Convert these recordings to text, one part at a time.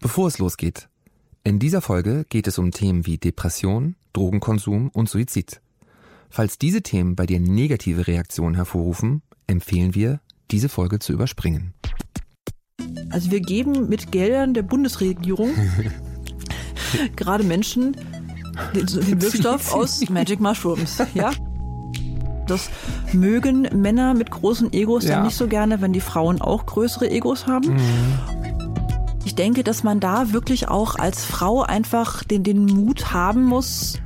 Bevor es losgeht, in dieser Folge geht es um Themen wie Depression, Drogenkonsum und Suizid. Falls diese Themen bei dir negative Reaktionen hervorrufen, empfehlen wir, diese Folge zu überspringen. Also wir geben mit Geldern der Bundesregierung gerade Menschen den, den Wirkstoff aus Magic Mushrooms, ja? Das mögen Männer mit großen Egos ja. dann nicht so gerne, wenn die Frauen auch größere Egos haben. Mhm. Ich denke, dass man da wirklich auch als Frau einfach den, den Mut haben muss,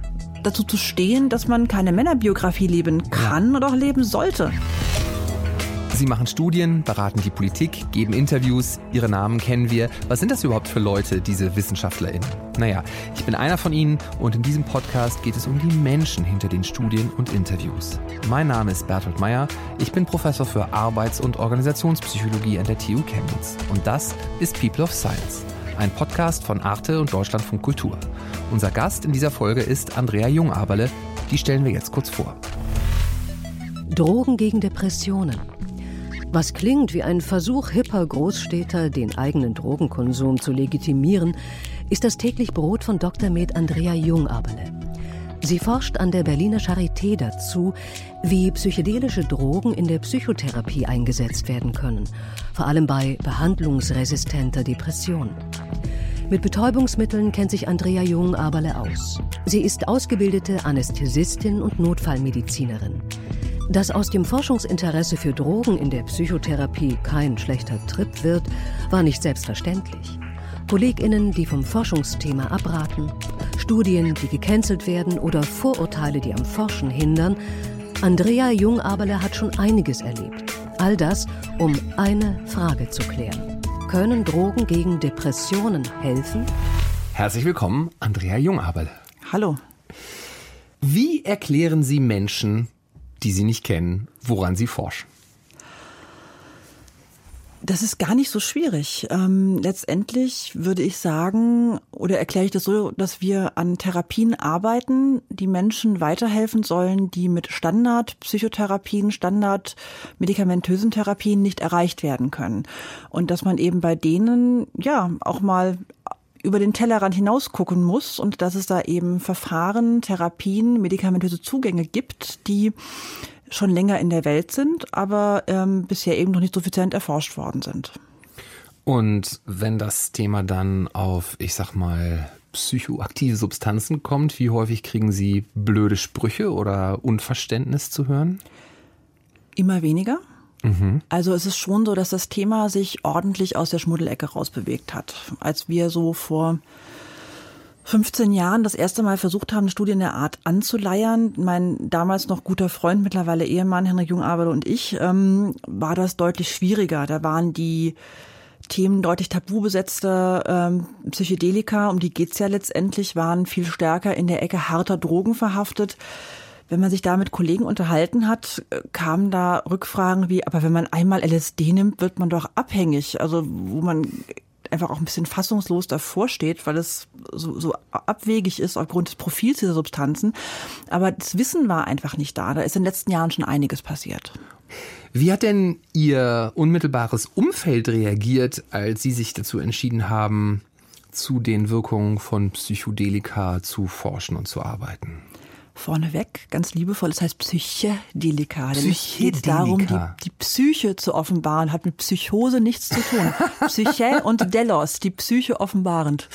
dazu zu stehen, dass man keine Männerbiografie leben kann oder auch leben sollte. Sie machen Studien, beraten die Politik, geben Interviews. Ihre Namen kennen wir. Was sind das überhaupt für Leute, diese WissenschaftlerInnen? Naja, ich bin einer von ihnen und in diesem Podcast geht es um die Menschen hinter den Studien und Interviews. Mein Name ist Bertolt Meyer. Ich bin Professor für Arbeits- und Organisationspsychologie an der TU Chemnitz. Und das ist People of Science, ein Podcast von Arte und Deutschlandfunk Kultur. Unser Gast in dieser Folge ist Andrea Jungaberle. Die stellen wir jetzt kurz vor. Drogen gegen Depressionen. Was klingt wie ein Versuch hipper Großstädter, den eigenen Drogenkonsum zu legitimieren, ist das täglich Brot von Dr. Med Andrea Jungaberle. Sie forscht an der Berliner Charité dazu, wie psychedelische Drogen in der Psychotherapie eingesetzt werden können, vor allem bei behandlungsresistenter Depression. Mit Betäubungsmitteln kennt sich Andrea Jung-Aberle aus. Sie ist ausgebildete Anästhesistin und Notfallmedizinerin. Dass aus dem Forschungsinteresse für Drogen in der Psychotherapie kein schlechter Trip wird, war nicht selbstverständlich. KollegInnen, die vom Forschungsthema abraten, Studien, die gecancelt werden oder Vorurteile, die am Forschen hindern. Andrea Jung-Aberle hat schon einiges erlebt. All das, um eine Frage zu klären. Können Drogen gegen Depressionen helfen? Herzlich willkommen, Andrea Jung-Aberle. Hallo. Wie erklären Sie Menschen, die Sie nicht kennen, woran Sie forschen? Das ist gar nicht so schwierig. Ähm, letztendlich würde ich sagen, oder erkläre ich das so, dass wir an Therapien arbeiten, die Menschen weiterhelfen sollen, die mit Standard-Psychotherapien, Standard-medikamentösen Therapien nicht erreicht werden können. Und dass man eben bei denen, ja, auch mal über den Tellerrand hinaus gucken muss und dass es da eben Verfahren, Therapien, medikamentöse Zugänge gibt, die schon länger in der Welt sind, aber ähm, bisher eben noch nicht suffizient erforscht worden sind. Und wenn das Thema dann auf, ich sag mal, psychoaktive Substanzen kommt, wie häufig kriegen Sie blöde Sprüche oder Unverständnis zu hören? Immer weniger. Mhm. Also es ist schon so, dass das Thema sich ordentlich aus der Schmuddelecke rausbewegt hat. Als wir so vor 15 Jahren das erste Mal versucht haben, eine Studie in der Art anzuleiern. Mein damals noch guter Freund, mittlerweile Ehemann, Henrik Jungaberle und ich, ähm, war das deutlich schwieriger. Da waren die Themen deutlich tabu besetzte ähm, Psychedelika, um die geht's ja letztendlich, waren viel stärker in der Ecke harter Drogen verhaftet. Wenn man sich da mit Kollegen unterhalten hat, äh, kamen da Rückfragen wie, aber wenn man einmal LSD nimmt, wird man doch abhängig. Also wo man einfach auch ein bisschen fassungslos davor steht, weil es so, so abwegig ist aufgrund des Profils dieser Substanzen. Aber das Wissen war einfach nicht da. Da ist in den letzten Jahren schon einiges passiert. Wie hat denn Ihr unmittelbares Umfeld reagiert, als Sie sich dazu entschieden haben, zu den Wirkungen von Psychedelika zu forschen und zu arbeiten? Vorneweg, ganz liebevoll, es heißt Psychedelika. Denn es geht darum, die, die Psyche zu offenbaren, hat mit Psychose nichts zu tun. Psyche und Delos, die Psyche offenbarend.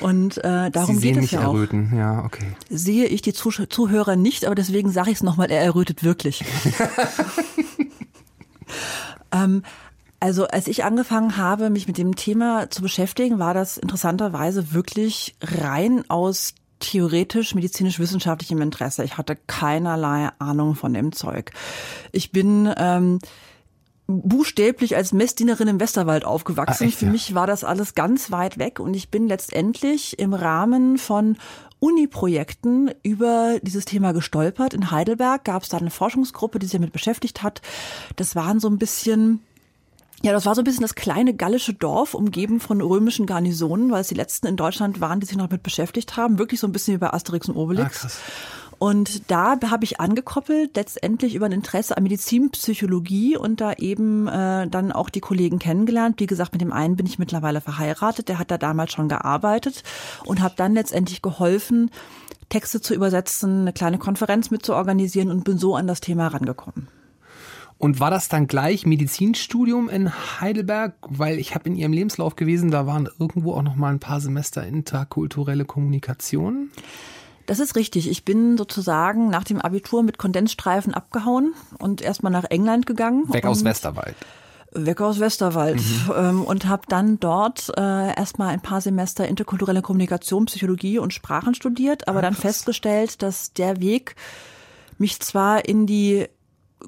Und äh, darum Sie sehen geht es ja erröten. auch. Ja, okay. Sehe ich die Zuhörer nicht, aber deswegen sage ich es nochmal, er errötet wirklich. ähm, also als ich angefangen habe, mich mit dem Thema zu beschäftigen, war das interessanterweise wirklich rein aus theoretisch medizinisch-wissenschaftlichem Interesse. Ich hatte keinerlei Ahnung von dem Zeug. Ich bin ähm, buchstäblich als Messdienerin im Westerwald aufgewachsen. Ah, echt, Für ja? mich war das alles ganz weit weg und ich bin letztendlich im Rahmen von Uni-Projekten über dieses Thema gestolpert. In Heidelberg gab es da eine Forschungsgruppe, die sich damit beschäftigt hat. Das waren so ein bisschen ja, das war so ein bisschen das kleine gallische Dorf, umgeben von römischen Garnisonen, weil es die letzten in Deutschland waren, die sich noch damit beschäftigt haben. Wirklich so ein bisschen wie bei Asterix und Obelix. Ah, Und da habe ich angekoppelt, letztendlich über ein Interesse an Medizinpsychologie und da eben äh, dann auch die Kollegen kennengelernt. Wie gesagt, mit dem einen bin ich mittlerweile verheiratet, der hat da damals schon gearbeitet und habe dann letztendlich geholfen, Texte zu übersetzen, eine kleine Konferenz mit zu organisieren und bin so an das Thema rangekommen. Und war das dann gleich Medizinstudium in Heidelberg? Weil ich habe in Ihrem Lebenslauf gewesen, da waren irgendwo auch noch mal ein paar Semester interkulturelle Kommunikation. Das ist richtig. Ich bin sozusagen nach dem Abitur mit Kondensstreifen abgehauen und erstmal nach England gegangen. Weg aus Westerwald. Weg aus Westerwald mhm. Ähm, und habe dann dort äh, erstmal ein paar Semester interkulturelle Kommunikation, Psychologie und Sprachen studiert, aber ah, dann festgestellt, dass der Weg mich zwar in die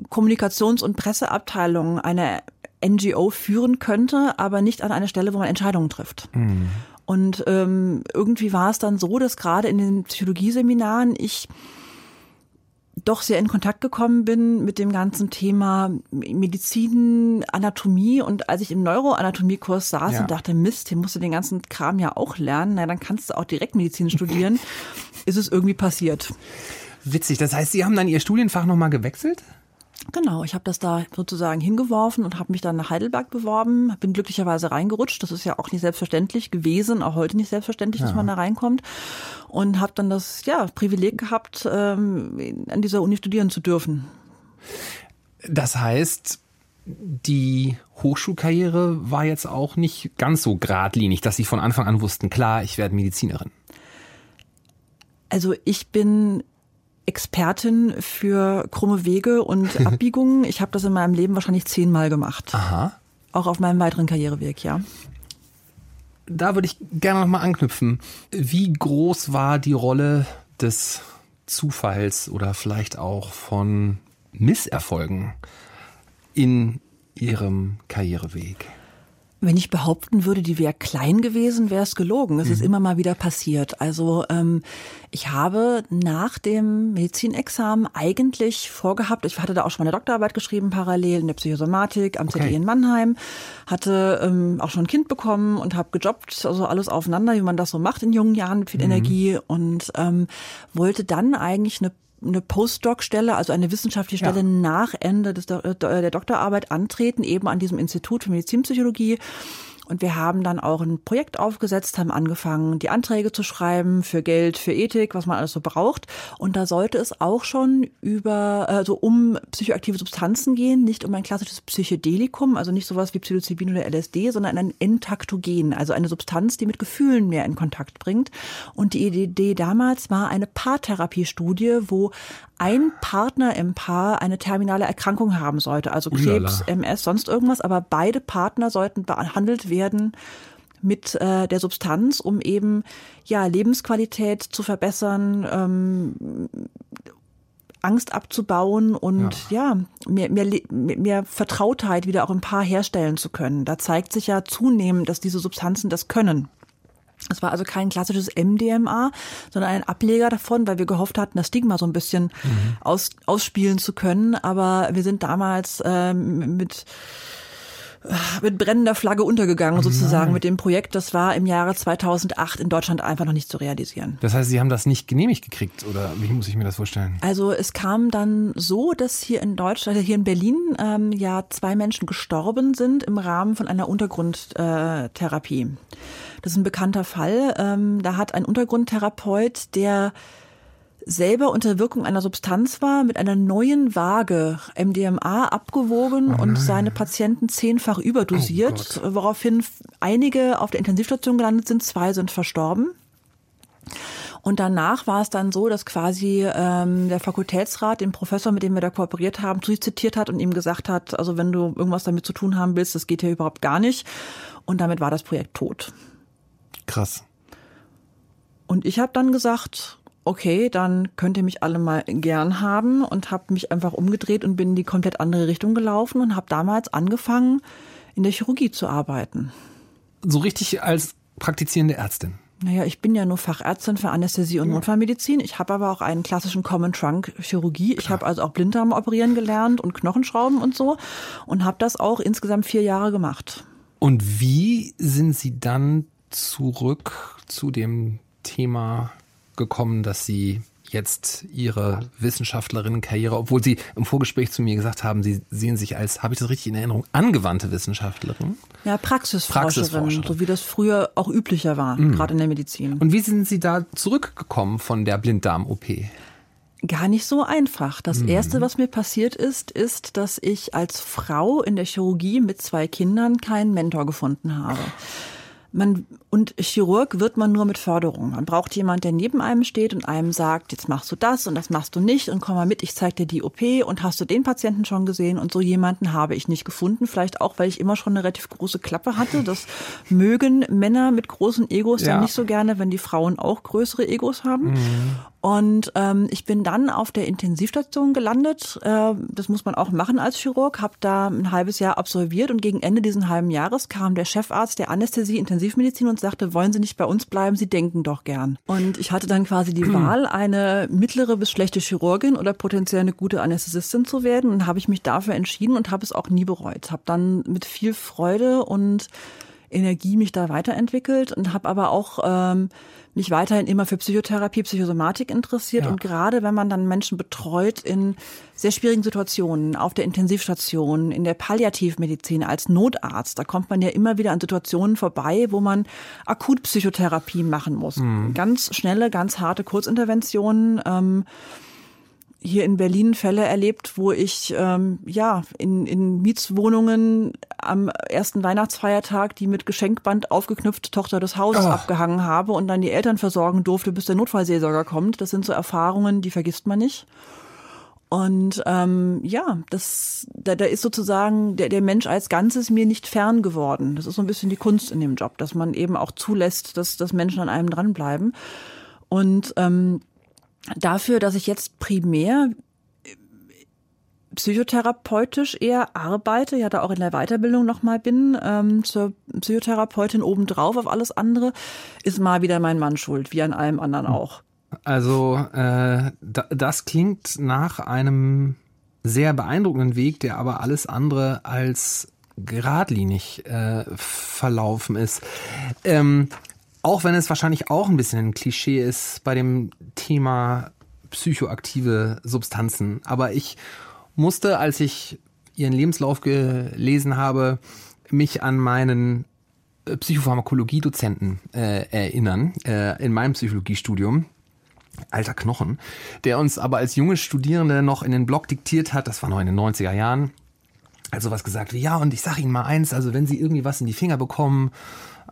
Kommunikations- und Presseabteilung einer NGO führen könnte, aber nicht an eine Stelle, wo man Entscheidungen trifft. Mhm. Und ähm, irgendwie war es dann so, dass gerade in den Psychologieseminaren ich doch sehr in Kontakt gekommen bin mit dem ganzen Thema Medizin, Anatomie und als ich im Neuroanatomiekurs saß ja. und dachte, Mist, hier musst du den ganzen Kram ja auch lernen, na dann kannst du auch direkt Medizin studieren, ist es irgendwie passiert. Witzig, das heißt, Sie haben dann Ihr Studienfach nochmal gewechselt? Genau, ich habe das da sozusagen hingeworfen und habe mich dann nach Heidelberg beworben, bin glücklicherweise reingerutscht. Das ist ja auch nicht selbstverständlich gewesen, auch heute nicht selbstverständlich, ja. dass man da reinkommt. Und habe dann das ja, Privileg gehabt, ähm, an dieser Uni studieren zu dürfen. Das heißt, die Hochschulkarriere war jetzt auch nicht ganz so geradlinig, dass Sie von Anfang an wussten, klar, ich werde Medizinerin. Also ich bin Expertin für krumme Wege und Abbiegungen. Ich habe das in meinem Leben wahrscheinlich zehnmal gemacht. Aha. Auch auf meinem weiteren Karriereweg, ja. Da würde ich gerne nochmal anknüpfen. Wie groß war die Rolle des Zufalls oder vielleicht auch von Misserfolgen in Ihrem Karriereweg? Wenn ich behaupten würde, die wäre klein gewesen, wäre es gelogen. Es mhm. ist immer mal wieder passiert. Also ähm, ich habe nach dem Medizinexamen eigentlich vorgehabt, ich hatte da auch schon meine Doktorarbeit geschrieben, parallel in der Psychosomatik am okay. ZDI in Mannheim, hatte ähm, auch schon ein Kind bekommen und habe gejobbt, also alles aufeinander, wie man das so macht in jungen Jahren mit viel mhm. Energie und ähm, wollte dann eigentlich eine eine Postdoc-Stelle, also eine wissenschaftliche Stelle ja. nach Ende des, der Doktorarbeit antreten, eben an diesem Institut für Medizinpsychologie. Und wir haben dann auch ein Projekt aufgesetzt, haben angefangen, die Anträge zu schreiben für Geld, für Ethik, was man alles so braucht. Und da sollte es auch schon über, also um psychoaktive Substanzen gehen, nicht um ein klassisches Psychedelikum, also nicht sowas wie Psilocybin oder LSD, sondern ein Entaktogen, also eine Substanz, die mit Gefühlen mehr in Kontakt bringt. Und die Idee damals war eine Paartherapiestudie, wo ein Partner im Paar eine terminale Erkrankung haben sollte, also Krebs, Ulala. MS, sonst irgendwas, aber beide Partner sollten behandelt werden mit äh, der Substanz, um eben ja Lebensqualität zu verbessern, ähm, Angst abzubauen und ja, ja mehr, mehr, mehr Vertrautheit wieder auch im Paar herstellen zu können. Da zeigt sich ja zunehmend, dass diese Substanzen das können. Es war also kein klassisches MDMA, sondern ein Ableger davon, weil wir gehofft hatten, das Stigma so ein bisschen mhm. aus, ausspielen zu können. Aber wir sind damals ähm, mit mit brennender Flagge untergegangen, sozusagen, mit dem Projekt. Das war im Jahre 2008 in Deutschland einfach noch nicht zu realisieren. Das heißt, Sie haben das nicht genehmigt gekriegt, oder wie muss ich mir das vorstellen? Also es kam dann so, dass hier in Deutschland, also hier in Berlin, ähm, ja zwei Menschen gestorben sind im Rahmen von einer Untergrundtherapie. Das ist ein bekannter Fall. Ähm, da hat ein Untergrundtherapeut, der selber unter Wirkung einer Substanz war, mit einer neuen Waage MDMA abgewogen oh und seine Patienten zehnfach überdosiert, oh woraufhin einige auf der Intensivstation gelandet sind, zwei sind verstorben. Und danach war es dann so, dass quasi ähm, der Fakultätsrat den Professor, mit dem wir da kooperiert haben, zu sich zitiert hat und ihm gesagt hat, also wenn du irgendwas damit zu tun haben willst, das geht hier überhaupt gar nicht. Und damit war das Projekt tot. Krass. Und ich habe dann gesagt, okay, dann könnt ihr mich alle mal gern haben und habe mich einfach umgedreht und bin in die komplett andere Richtung gelaufen und habe damals angefangen, in der Chirurgie zu arbeiten. So richtig als praktizierende Ärztin? Naja, ich bin ja nur Fachärztin für Anästhesie und ja. Notfallmedizin. Ich habe aber auch einen klassischen Common Trunk Chirurgie. Ich habe also auch Blinddarm operieren gelernt und Knochenschrauben und so und habe das auch insgesamt vier Jahre gemacht. Und wie sind Sie dann zurück zu dem Thema gekommen, dass sie jetzt Ihre Wissenschaftlerinnenkarriere, obwohl Sie im Vorgespräch zu mir gesagt haben, Sie sehen sich als, habe ich das richtig in Erinnerung, angewandte Wissenschaftlerin? Ja, Praxisforscherin, Praxisforscherin. so wie das früher auch üblicher war, mhm. gerade in der Medizin. Und wie sind Sie da zurückgekommen von der Blinddarm-OP? Gar nicht so einfach. Das mhm. Erste, was mir passiert ist, ist, dass ich als Frau in der Chirurgie mit zwei Kindern keinen Mentor gefunden habe. Man, und Chirurg wird man nur mit Förderung. Man braucht jemand, der neben einem steht und einem sagt, jetzt machst du das und das machst du nicht und komm mal mit, ich zeig dir die OP und hast du den Patienten schon gesehen? Und so jemanden habe ich nicht gefunden. Vielleicht auch, weil ich immer schon eine relativ große Klappe hatte. Das mögen Männer mit großen Egos ja, ja nicht so gerne, wenn die Frauen auch größere Egos haben. Mhm. Und ähm, ich bin dann auf der Intensivstation gelandet. Äh, das muss man auch machen als Chirurg. Habe da ein halbes Jahr absolviert und gegen Ende diesen halben Jahres kam der Chefarzt der Anästhesie Intensivmedizin und sagte, wollen Sie nicht bei uns bleiben? Sie denken doch gern. Und ich hatte dann quasi die Wahl, eine mittlere bis schlechte Chirurgin oder potenziell eine gute Anästhesistin zu werden. Und habe ich mich dafür entschieden und habe es auch nie bereut. Habe dann mit viel Freude und Energie mich da weiterentwickelt und habe aber auch ähm, mich weiterhin immer für Psychotherapie, Psychosomatik interessiert. Ja. Und gerade wenn man dann Menschen betreut in sehr schwierigen Situationen, auf der Intensivstation, in der Palliativmedizin als Notarzt, da kommt man ja immer wieder an Situationen vorbei, wo man Akutpsychotherapie machen muss. Mhm. Ganz schnelle, ganz harte Kurzinterventionen. Ähm, hier in Berlin Fälle erlebt, wo ich ähm, ja in, in Mietswohnungen am ersten Weihnachtsfeiertag die mit Geschenkband aufgeknüpft Tochter des Hauses Ach. abgehangen habe und dann die Eltern versorgen durfte, bis der Notfallseelsorger kommt. Das sind so Erfahrungen, die vergisst man nicht. Und ähm, ja, das, da, da ist sozusagen der, der Mensch als Ganzes mir nicht fern geworden. Das ist so ein bisschen die Kunst in dem Job, dass man eben auch zulässt, dass, dass Menschen an einem dranbleiben. Und ähm, dafür, dass ich jetzt primär äh, psychotherapeutisch eher arbeite, ja da auch in der Weiterbildung nochmal bin, ähm, zur Psychotherapeutin obendrauf auf alles andere, ist mal wieder mein Mann schuld, wie an allem anderen hm. auch. Also äh, das klingt nach einem sehr beeindruckenden Weg, der aber alles andere als geradlinig äh, verlaufen ist. Ähm, auch wenn es wahrscheinlich auch ein bisschen ein Klischee ist bei dem Thema psychoaktive Substanzen. Aber ich musste, als ich ihren Lebenslauf gelesen habe, mich an meinen äh, Psychopharmakologie-Dozenten äh, erinnern äh, in meinem Psychologiestudium. Alter Knochen, der uns aber als junge Studierende noch in den Blog diktiert hat, das war noch in den 90er Jahren, also was gesagt wie, ja, und ich sag Ihnen mal eins, also wenn Sie irgendwie was in die Finger bekommen,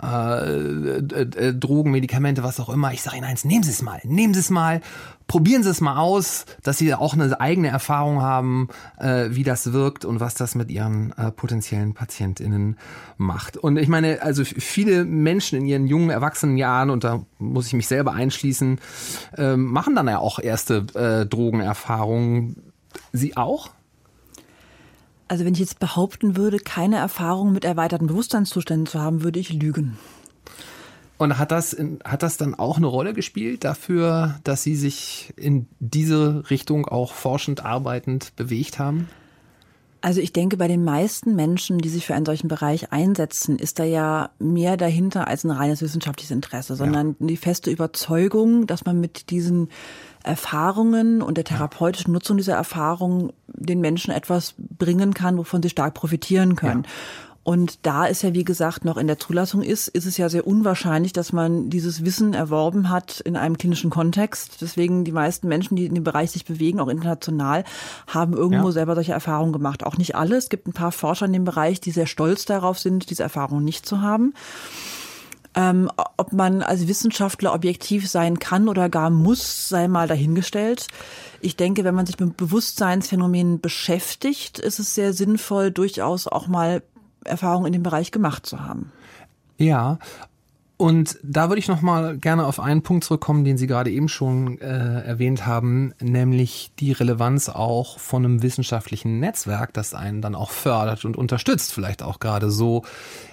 äh, äh, äh, Drogen, Medikamente, was auch immer. Ich sage Ihnen eins, nehmen Sie es mal, nehmen Sie es mal, probieren Sie es mal aus, dass Sie auch eine eigene Erfahrung haben, äh, wie das wirkt und was das mit Ihren äh, potenziellen PatientInnen macht. Und ich meine, also viele Menschen in ihren jungen Erwachsenenjahren, und da muss ich mich selber einschließen, äh, machen dann ja auch erste äh, Drogenerfahrungen. Sie auch? Also wenn ich jetzt behaupten würde, keine Erfahrung mit erweiterten Bewusstseinszuständen zu haben, würde ich lügen. Und hat das, hat das dann auch eine Rolle gespielt dafür, dass Sie sich in diese Richtung auch forschend arbeitend bewegt haben? Also ich denke, bei den meisten Menschen, die sich für einen solchen Bereich einsetzen, ist da ja mehr dahinter als ein reines wissenschaftliches Interesse, sondern ja. die feste Überzeugung, dass man mit diesen Erfahrungen und der therapeutischen Nutzung dieser Erfahrungen den Menschen etwas bringen kann, wovon sie stark profitieren können. Ja. Und da es ja, wie gesagt, noch in der Zulassung ist, ist es ja sehr unwahrscheinlich, dass man dieses Wissen erworben hat in einem klinischen Kontext. Deswegen die meisten Menschen, die in dem Bereich sich bewegen, auch international, haben irgendwo ja. selber solche Erfahrungen gemacht. Auch nicht alle. Es gibt ein paar Forscher in dem Bereich, die sehr stolz darauf sind, diese Erfahrungen nicht zu haben. Ähm, ob man als Wissenschaftler objektiv sein kann oder gar muss, sei mal dahingestellt. Ich denke, wenn man sich mit Bewusstseinsphänomenen beschäftigt, ist es sehr sinnvoll, durchaus auch mal Erfahrungen in dem Bereich gemacht zu haben. Ja, und da würde ich noch mal gerne auf einen Punkt zurückkommen, den Sie gerade eben schon äh, erwähnt haben, nämlich die Relevanz auch von einem wissenschaftlichen Netzwerk, das einen dann auch fördert und unterstützt, vielleicht auch gerade so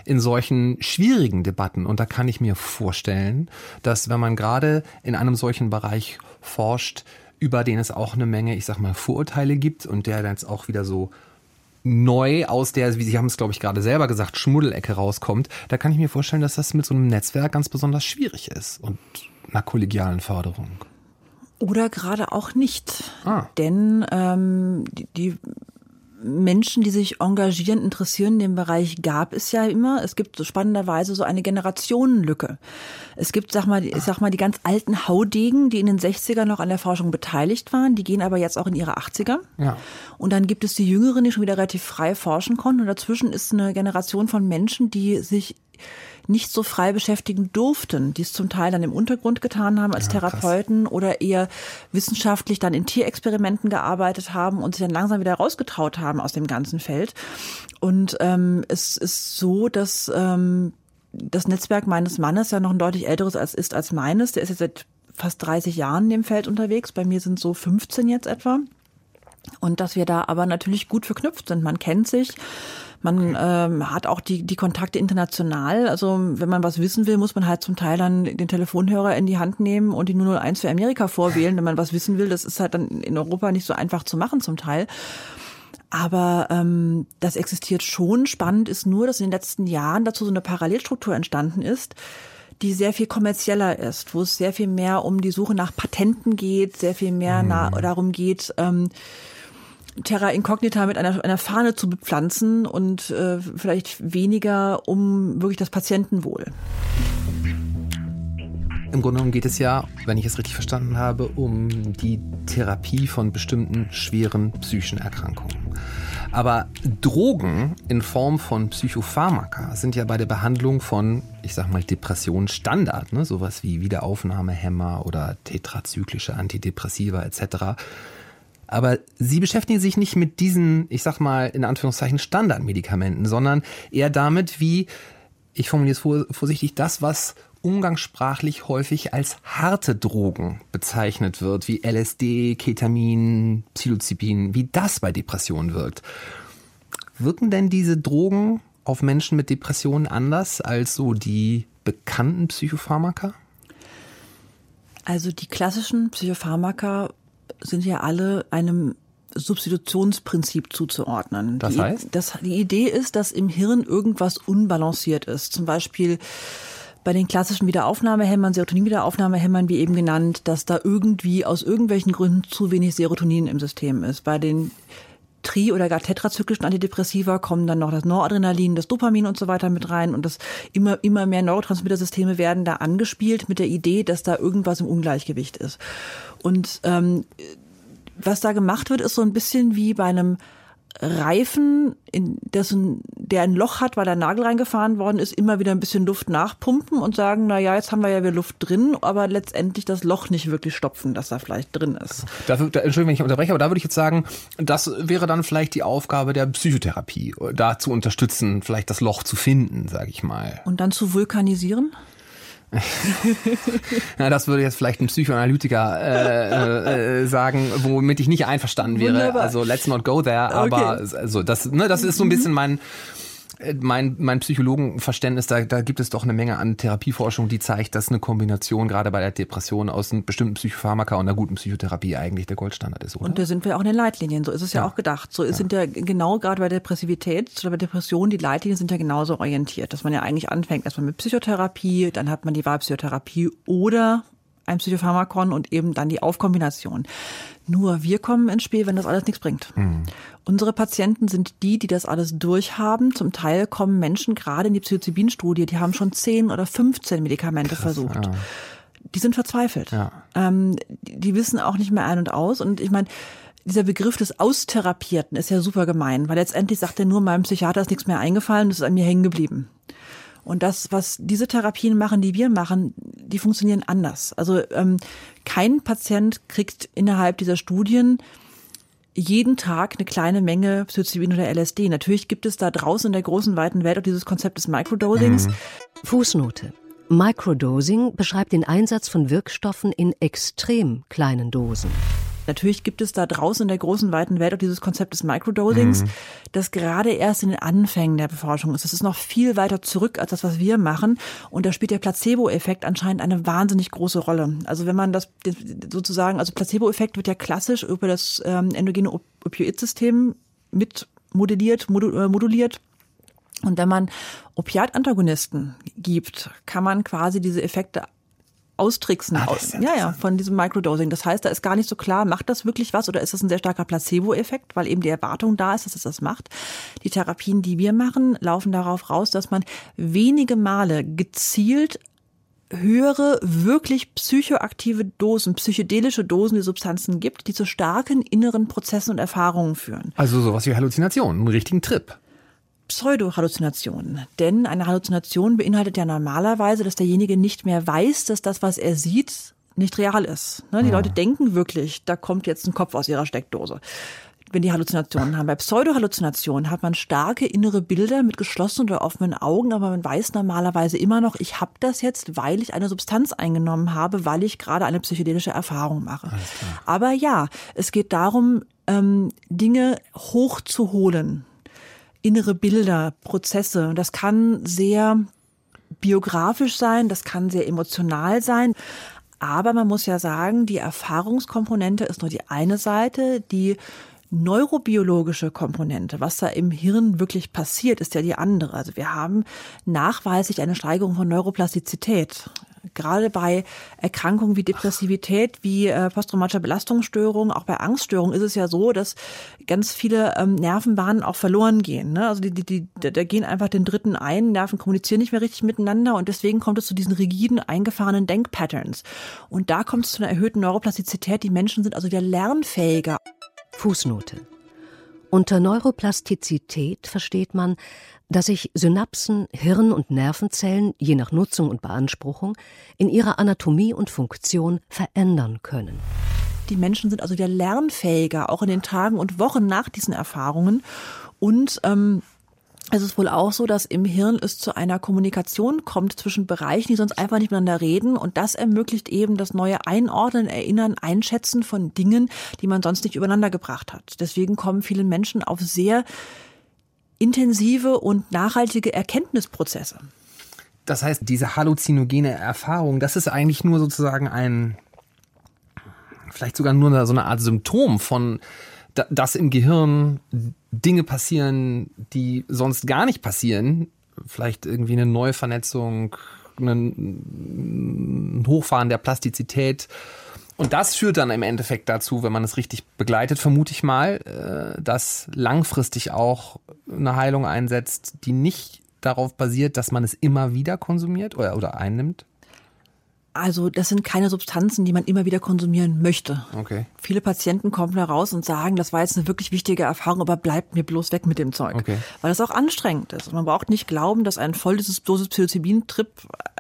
in solchen schwierigen Debatten. Und da kann ich mir vorstellen, dass wenn man gerade in einem solchen Bereich forscht, über den es auch eine Menge, ich sag mal, Vorurteile gibt und der dann jetzt auch wieder so neu aus der, wie Sie haben es, glaube ich, gerade selber gesagt, Schmuddelecke rauskommt, da kann ich mir vorstellen, dass das mit so einem Netzwerk ganz besonders schwierig ist und einer kollegialen Förderung. Oder gerade auch nicht. Ah. Denn ähm, die, die Menschen, die sich engagieren, interessieren in dem Bereich, gab es ja immer. Es gibt so spannenderweise so eine Generationenlücke. Es gibt, sag mal, ich sag mal, die ganz alten Haudegen, die in den 60ern noch an der Forschung beteiligt waren, die gehen aber jetzt auch in ihre 80er. Ja. Und dann gibt es die Jüngeren, die schon wieder relativ frei forschen konnten. Und dazwischen ist eine Generation von Menschen, die sich nicht so frei beschäftigen durften, die es zum Teil dann im Untergrund getan haben als ja, Therapeuten krass. oder eher wissenschaftlich dann in Tierexperimenten gearbeitet haben und sich dann langsam wieder rausgetraut haben aus dem ganzen Feld. Und ähm, es ist so, dass ähm, das Netzwerk meines Mannes ja noch ein deutlich älteres als ist als meines. Der ist jetzt seit fast 30 Jahren in dem Feld unterwegs. Bei mir sind so 15 jetzt etwa. Und dass wir da aber natürlich gut verknüpft sind. Man kennt sich. Man ähm, hat auch die, die Kontakte international. Also wenn man was wissen will, muss man halt zum Teil dann den Telefonhörer in die Hand nehmen und die 001 für Amerika vorwählen, wenn man was wissen will. Das ist halt dann in Europa nicht so einfach zu machen zum Teil. Aber ähm, das existiert schon. Spannend ist nur, dass in den letzten Jahren dazu so eine Parallelstruktur entstanden ist, die sehr viel kommerzieller ist, wo es sehr viel mehr um die Suche nach Patenten geht, sehr viel mehr mhm. darum geht, ähm, Terra Incognita mit einer, einer Fahne zu bepflanzen und äh, vielleicht weniger um wirklich das Patientenwohl. Im Grunde genommen geht es ja, wenn ich es richtig verstanden habe, um die Therapie von bestimmten schweren psychischen Erkrankungen. Aber Drogen in Form von Psychopharmaka sind ja bei der Behandlung von, ich sag mal, Depressionen Standard. Ne? Sowas wie Wiederaufnahmehämmer oder tetrazyklische Antidepressiva etc. Aber sie beschäftigen sich nicht mit diesen, ich sag mal, in Anführungszeichen Standardmedikamenten, sondern eher damit, wie, ich formuliere es vorsichtig, das, was umgangssprachlich häufig als harte Drogen bezeichnet wird, wie LSD, Ketamin, Psilocybin, wie das bei Depressionen wirkt. Wirken denn diese Drogen auf Menschen mit Depressionen anders als so die bekannten Psychopharmaka? Also die klassischen Psychopharmaka sind ja alle einem Substitutionsprinzip zuzuordnen. Das heißt? das, die Idee ist, dass im Hirn irgendwas unbalanciert ist. Zum Beispiel bei den klassischen Wiederaufnahmehämmern, Serotonin-Wiederaufnahmehämmern, wie eben genannt, dass da irgendwie aus irgendwelchen Gründen zu wenig Serotonin im System ist. Bei den tri- oder gar tetrazyklischen Antidepressiva kommen dann noch das Noradrenalin, das Dopamin und so weiter mit rein und das immer, immer mehr Neurotransmittersysteme werden da angespielt mit der Idee, dass da irgendwas im Ungleichgewicht ist. Und ähm, was da gemacht wird, ist so ein bisschen wie bei einem Reifen, in dessen, der ein Loch hat, weil der Nagel reingefahren worden ist, immer wieder ein bisschen Luft nachpumpen und sagen, na ja, jetzt haben wir ja wieder Luft drin, aber letztendlich das Loch nicht wirklich stopfen, das da vielleicht drin ist. Dafür, da, Entschuldigung, wenn ich unterbreche, aber da würde ich jetzt sagen, das wäre dann vielleicht die Aufgabe der Psychotherapie, da zu unterstützen, vielleicht das Loch zu finden, sage ich mal. Und dann zu vulkanisieren? ja, das würde jetzt vielleicht ein Psychoanalytiker äh, äh, sagen, womit ich nicht einverstanden wäre. Wunderbar. Also let's not go there. Aber okay. also das, ne, das ist so ein bisschen mein äh, mein, mein Psychologenverständnis, da, da gibt es doch eine Menge an Therapieforschung, die zeigt, dass eine Kombination gerade bei der Depression aus einem bestimmten Psychopharmaka und einer guten Psychotherapie eigentlich der Goldstandard ist, oder? Und da sind wir auch in den Leitlinien, so ist es ja, ja auch gedacht. So ja. sind ja genau gerade bei Depressivität oder bei Depression, die Leitlinien sind ja genauso orientiert, dass man ja eigentlich anfängt erstmal mit Psychotherapie, dann hat man die Wahlpsychotherapie oder ein Psychopharmakon und eben dann die Aufkombination. Nur wir kommen ins Spiel, wenn das alles nichts bringt. Mhm. Unsere Patienten sind die, die das alles durchhaben. Zum Teil kommen Menschen gerade in die Psilocybin-Studie, die haben schon 10 oder 15 Medikamente Krass, versucht. Ja. Die sind verzweifelt. Ja. Ähm, die wissen auch nicht mehr ein und aus. Und ich meine, dieser Begriff des Austherapierten ist ja super gemein, weil letztendlich sagt er nur, meinem Psychiater ist nichts mehr eingefallen, das ist an mir hängen geblieben. Und das, was diese Therapien machen, die wir machen, die funktionieren anders. Also ähm, kein Patient kriegt innerhalb dieser Studien jeden Tag eine kleine Menge Psilocybin oder LSD. Natürlich gibt es da draußen in der großen, weiten Welt auch dieses Konzept des Microdosings. Mhm. Fußnote. Microdosing beschreibt den Einsatz von Wirkstoffen in extrem kleinen Dosen. Natürlich gibt es da draußen in der großen, weiten Welt auch dieses Konzept des Microdosings, mhm. das gerade erst in den Anfängen der Beforschung ist. Das ist noch viel weiter zurück als das, was wir machen. Und da spielt der Placebo-Effekt anscheinend eine wahnsinnig große Rolle. Also wenn man das sozusagen, also Placebo-Effekt wird ja klassisch über das ähm, endogene Opioid-System mit modelliert, äh, moduliert. Und wenn man Opiatantagonisten gibt, kann man quasi diese Effekte austricksen. Ah, ist ja, ja, von diesem Microdosing. Das heißt, da ist gar nicht so klar, macht das wirklich was oder ist das ein sehr starker Placebo-Effekt, weil eben die Erwartung da ist, dass es das macht. Die Therapien, die wir machen, laufen darauf raus, dass man wenige Male gezielt höhere, wirklich psychoaktive Dosen, psychedelische Dosen, die Substanzen gibt, die zu starken inneren Prozessen und Erfahrungen führen. Also sowas wie Halluzinationen, einen richtigen Trip. Pseudo-Halluzinationen. Denn eine Halluzination beinhaltet ja normalerweise, dass derjenige nicht mehr weiß, dass das, was er sieht, nicht real ist. Ne, die Leute denken wirklich, da kommt jetzt ein Kopf aus ihrer Steckdose wenn die Halluzinationen haben. Bei Pseudo-Halluzinationen hat man starke innere Bilder mit geschlossenen oder offenen Augen, aber man weiß normalerweise immer noch, ich habe das jetzt, weil ich eine Substanz eingenommen habe, weil ich gerade eine psychedelische Erfahrung mache. Aber ja, es geht darum, ähm, Dinge hochzuholen innere Bilder, Prozesse. Und das kann sehr biografisch sein, das kann sehr emotional sein. Aber man muss ja sagen, die Erfahrungskomponente ist nur die eine Seite, die neurobiologische Komponente, was da im Hirn wirklich passiert, ist ja die andere. Also wir haben nachweislich eine Steigerung von Neuroplastizität gerade bei Erkrankungen wie Depressivität, wie äh, posttraumatische Belastungsstörungen, auch bei Angststörungen ist es ja so, dass ganz viele ähm, Nervenbahnen auch verloren gehen. Ne? Also die, die, die, da gehen einfach den dritten ein, Nerven kommunizieren nicht mehr richtig miteinander und deswegen kommt es zu diesen rigiden, eingefahrenen Denkpatterns. Und da kommt es zu einer erhöhten Neuroplastizität. Die Menschen sind also wieder lernfähiger. Fußnote. Unter Neuroplastizität versteht man, dass sich Synapsen, Hirn- und Nervenzellen je nach Nutzung und Beanspruchung in ihrer Anatomie und Funktion verändern können. Die Menschen sind also wieder lernfähiger, auch in den Tagen und Wochen nach diesen Erfahrungen. Und ähm, es ist wohl auch so, dass im Hirn es zu einer Kommunikation kommt zwischen Bereichen, die sonst einfach nicht miteinander reden. Und das ermöglicht eben das neue Einordnen, Erinnern, Einschätzen von Dingen, die man sonst nicht übereinander gebracht hat. Deswegen kommen viele Menschen auf sehr intensive und nachhaltige Erkenntnisprozesse. Das heißt, diese halluzinogene Erfahrung, das ist eigentlich nur sozusagen ein, vielleicht sogar nur so eine Art Symptom von, dass im Gehirn Dinge passieren, die sonst gar nicht passieren. Vielleicht irgendwie eine Neuvernetzung, ein Hochfahren der Plastizität und das führt dann im Endeffekt dazu, wenn man es richtig begleitet, vermute ich mal, äh, dass langfristig auch eine Heilung einsetzt, die nicht darauf basiert, dass man es immer wieder konsumiert oder, oder einnimmt? Also das sind keine Substanzen, die man immer wieder konsumieren möchte. Okay. Viele Patienten kommen da raus und sagen, das war jetzt eine wirklich wichtige Erfahrung, aber bleibt mir bloß weg mit dem Zeug. Okay. Weil das auch anstrengend ist. Man braucht nicht glauben, dass ein volles Dosis Psilocybin-Trip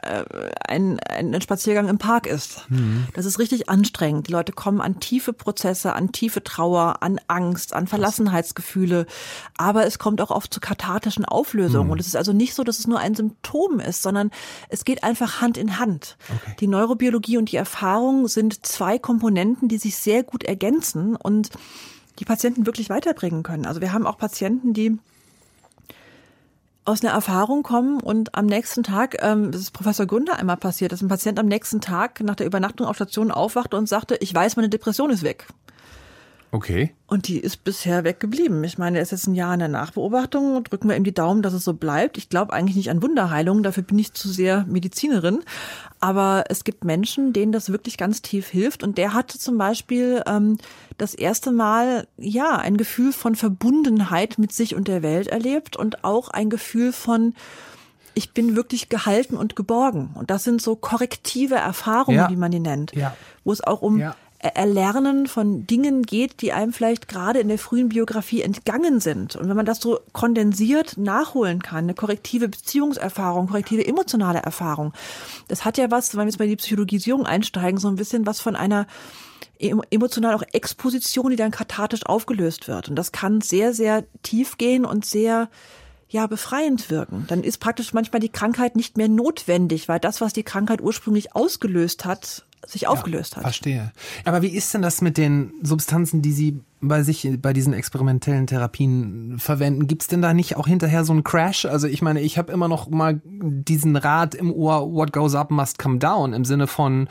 äh, ein, ein Spaziergang im Park ist. Mhm. Das ist richtig anstrengend. Die Leute kommen an tiefe Prozesse, an tiefe Trauer, an Angst, an Verlassenheitsgefühle. Aber es kommt auch oft zu kathartischen Auflösungen. Mhm. Und es ist also nicht so, dass es nur ein Symptom ist, sondern es geht einfach Hand in Hand. Okay. Die Neurobiologie und die Erfahrung sind zwei Komponenten, die sich sehr gut ergänzen und die Patienten wirklich weiterbringen können. Also wir haben auch Patienten, die aus einer Erfahrung kommen und am nächsten Tag, ähm, das ist Professor Gunder einmal passiert, dass ein Patient am nächsten Tag nach der Übernachtung auf Station aufwachte und sagte, ich weiß, meine Depression ist weg. Okay. Und die ist bisher weggeblieben. Ich meine, er ist jetzt ein Jahr in der Nachbeobachtung. Drücken wir ihm die Daumen, dass es so bleibt. Ich glaube eigentlich nicht an Wunderheilung. Dafür bin ich zu sehr Medizinerin. Aber es gibt Menschen, denen das wirklich ganz tief hilft. Und der hatte zum Beispiel ähm, das erste Mal, ja, ein Gefühl von Verbundenheit mit sich und der Welt erlebt und auch ein Gefühl von, ich bin wirklich gehalten und geborgen. Und das sind so korrektive Erfahrungen, Ja. wie man die nennt. Ja. Wo es auch um Ja. Erlernen von Dingen geht, die einem vielleicht gerade in der frühen Biografie entgangen sind. Und wenn man das so kondensiert nachholen kann, eine korrektive Beziehungserfahrung, korrektive emotionale Erfahrung, das hat ja was, wenn wir jetzt bei die Psychologisierung einsteigen, so ein bisschen was von einer em- emotional auch Exposition, die dann kathartisch aufgelöst wird. Und das kann sehr, sehr tief gehen und sehr ja, befreiend wirken. Dann ist praktisch manchmal die Krankheit nicht mehr notwendig, weil das, was die Krankheit ursprünglich ausgelöst hat, sich aufgelöst hat. Verstehe. Aber wie ist denn das mit den Substanzen, die Sie bei sich bei diesen experimentellen Therapien verwenden? Gibt's denn da nicht auch hinterher so einen Crash? Also ich meine, ich habe immer noch mal diesen Rat im Ohr, what goes up must come down, im Sinne von,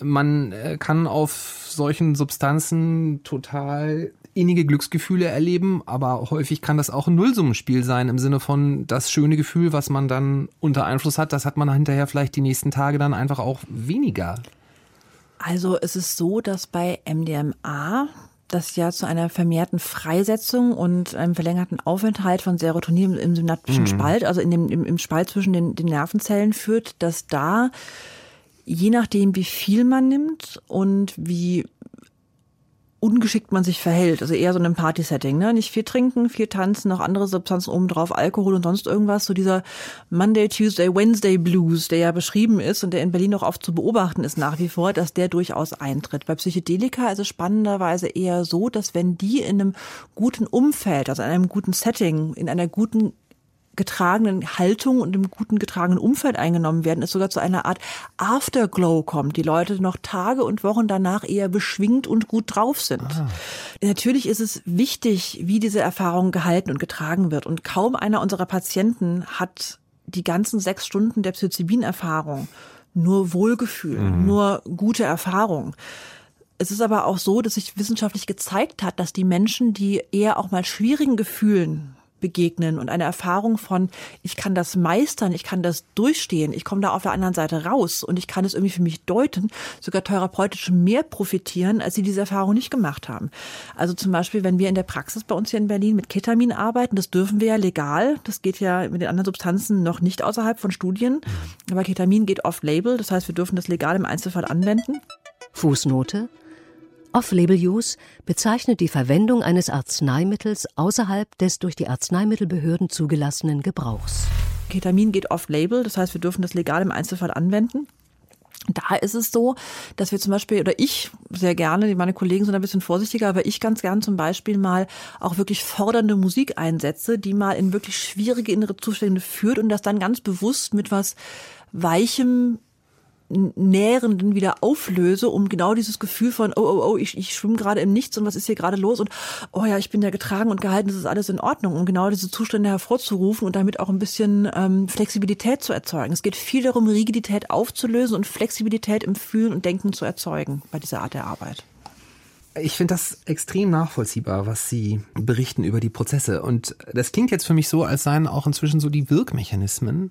man äh, kann auf solchen Substanzen total innige Glücksgefühle erleben, aber häufig kann das auch ein Nullsummenspiel sein im Sinne von das schöne Gefühl, was man dann unter Einfluss hat, das hat man hinterher vielleicht die nächsten Tage dann einfach auch weniger. Also es ist so, dass bei MDMA das ja zu einer vermehrten Freisetzung und einem verlängerten Aufenthalt von Serotonin im synaptischen mhm. Spalt, also in dem, im, im Spalt zwischen den, den Nervenzellen führt, dass da je nachdem, wie viel man nimmt und wie ungeschickt man sich verhält. Also eher so ein Party-Setting, ne? Nicht viel trinken, viel tanzen, noch andere Substanzen obendrauf, Alkohol und sonst irgendwas. So dieser Monday, Tuesday, Wednesday Blues, der ja beschrieben ist und der in Berlin auch oft zu beobachten ist nach wie vor, dass der durchaus eintritt. Bei Psychedelika ist es spannenderweise eher so, dass wenn die in einem guten Umfeld, also in einem guten Setting, in einer guten getragenen Haltung und im guten getragenen Umfeld eingenommen werden, es sogar zu einer Art Afterglow kommt. Die Leute noch Tage und Wochen danach eher beschwingt und gut drauf sind. Ah. Natürlich ist es wichtig, wie diese Erfahrung gehalten und getragen wird. Und kaum einer unserer Patienten hat die ganzen sechs Stunden der Psilocybin-Erfahrung nur Wohlgefühl, mhm. nur gute Erfahrung. Es ist aber auch so, dass sich wissenschaftlich gezeigt hat, dass die Menschen, die eher auch mal schwierigen Gefühlen begegnen und eine Erfahrung von, ich kann das meistern, ich kann das durchstehen, ich komme da auf der anderen Seite raus und ich kann es irgendwie für mich deuten, sogar therapeutisch mehr profitieren, als sie diese Erfahrung nicht gemacht haben. Also zum Beispiel, wenn wir in der Praxis bei uns hier in Berlin mit Ketamin arbeiten, das dürfen wir ja legal, das geht ja mit den anderen Substanzen noch nicht außerhalb von Studien, aber Ketamin geht off-label, das heißt, wir dürfen das legal im Einzelfall anwenden. Fußnote Off-Label-Use bezeichnet die Verwendung eines Arzneimittels außerhalb des durch die Arzneimittelbehörden zugelassenen Gebrauchs. Ketamin geht off-label, das heißt, wir dürfen das legal im Einzelfall anwenden. Da ist es so, dass wir zum Beispiel, oder ich sehr gerne, meine Kollegen sind ein bisschen vorsichtiger, aber ich ganz gern zum Beispiel mal auch wirklich fordernde Musik einsetze, die mal in wirklich schwierige innere Zustände führt und das dann ganz bewusst mit was Weichem Nährenden wieder auflöse, um genau dieses Gefühl von, oh, oh, oh, ich, ich schwimme gerade im Nichts und was ist hier gerade los und oh ja, ich bin ja getragen und gehalten, das ist alles in Ordnung, um genau diese Zustände hervorzurufen und damit auch ein bisschen ähm, Flexibilität zu erzeugen. Es geht viel darum, Rigidität aufzulösen und Flexibilität im Fühlen und Denken zu erzeugen bei dieser Art der Arbeit. Ich finde das extrem nachvollziehbar, was Sie berichten über die Prozesse. Und das klingt jetzt für mich so, als seien auch inzwischen so die Wirkmechanismen,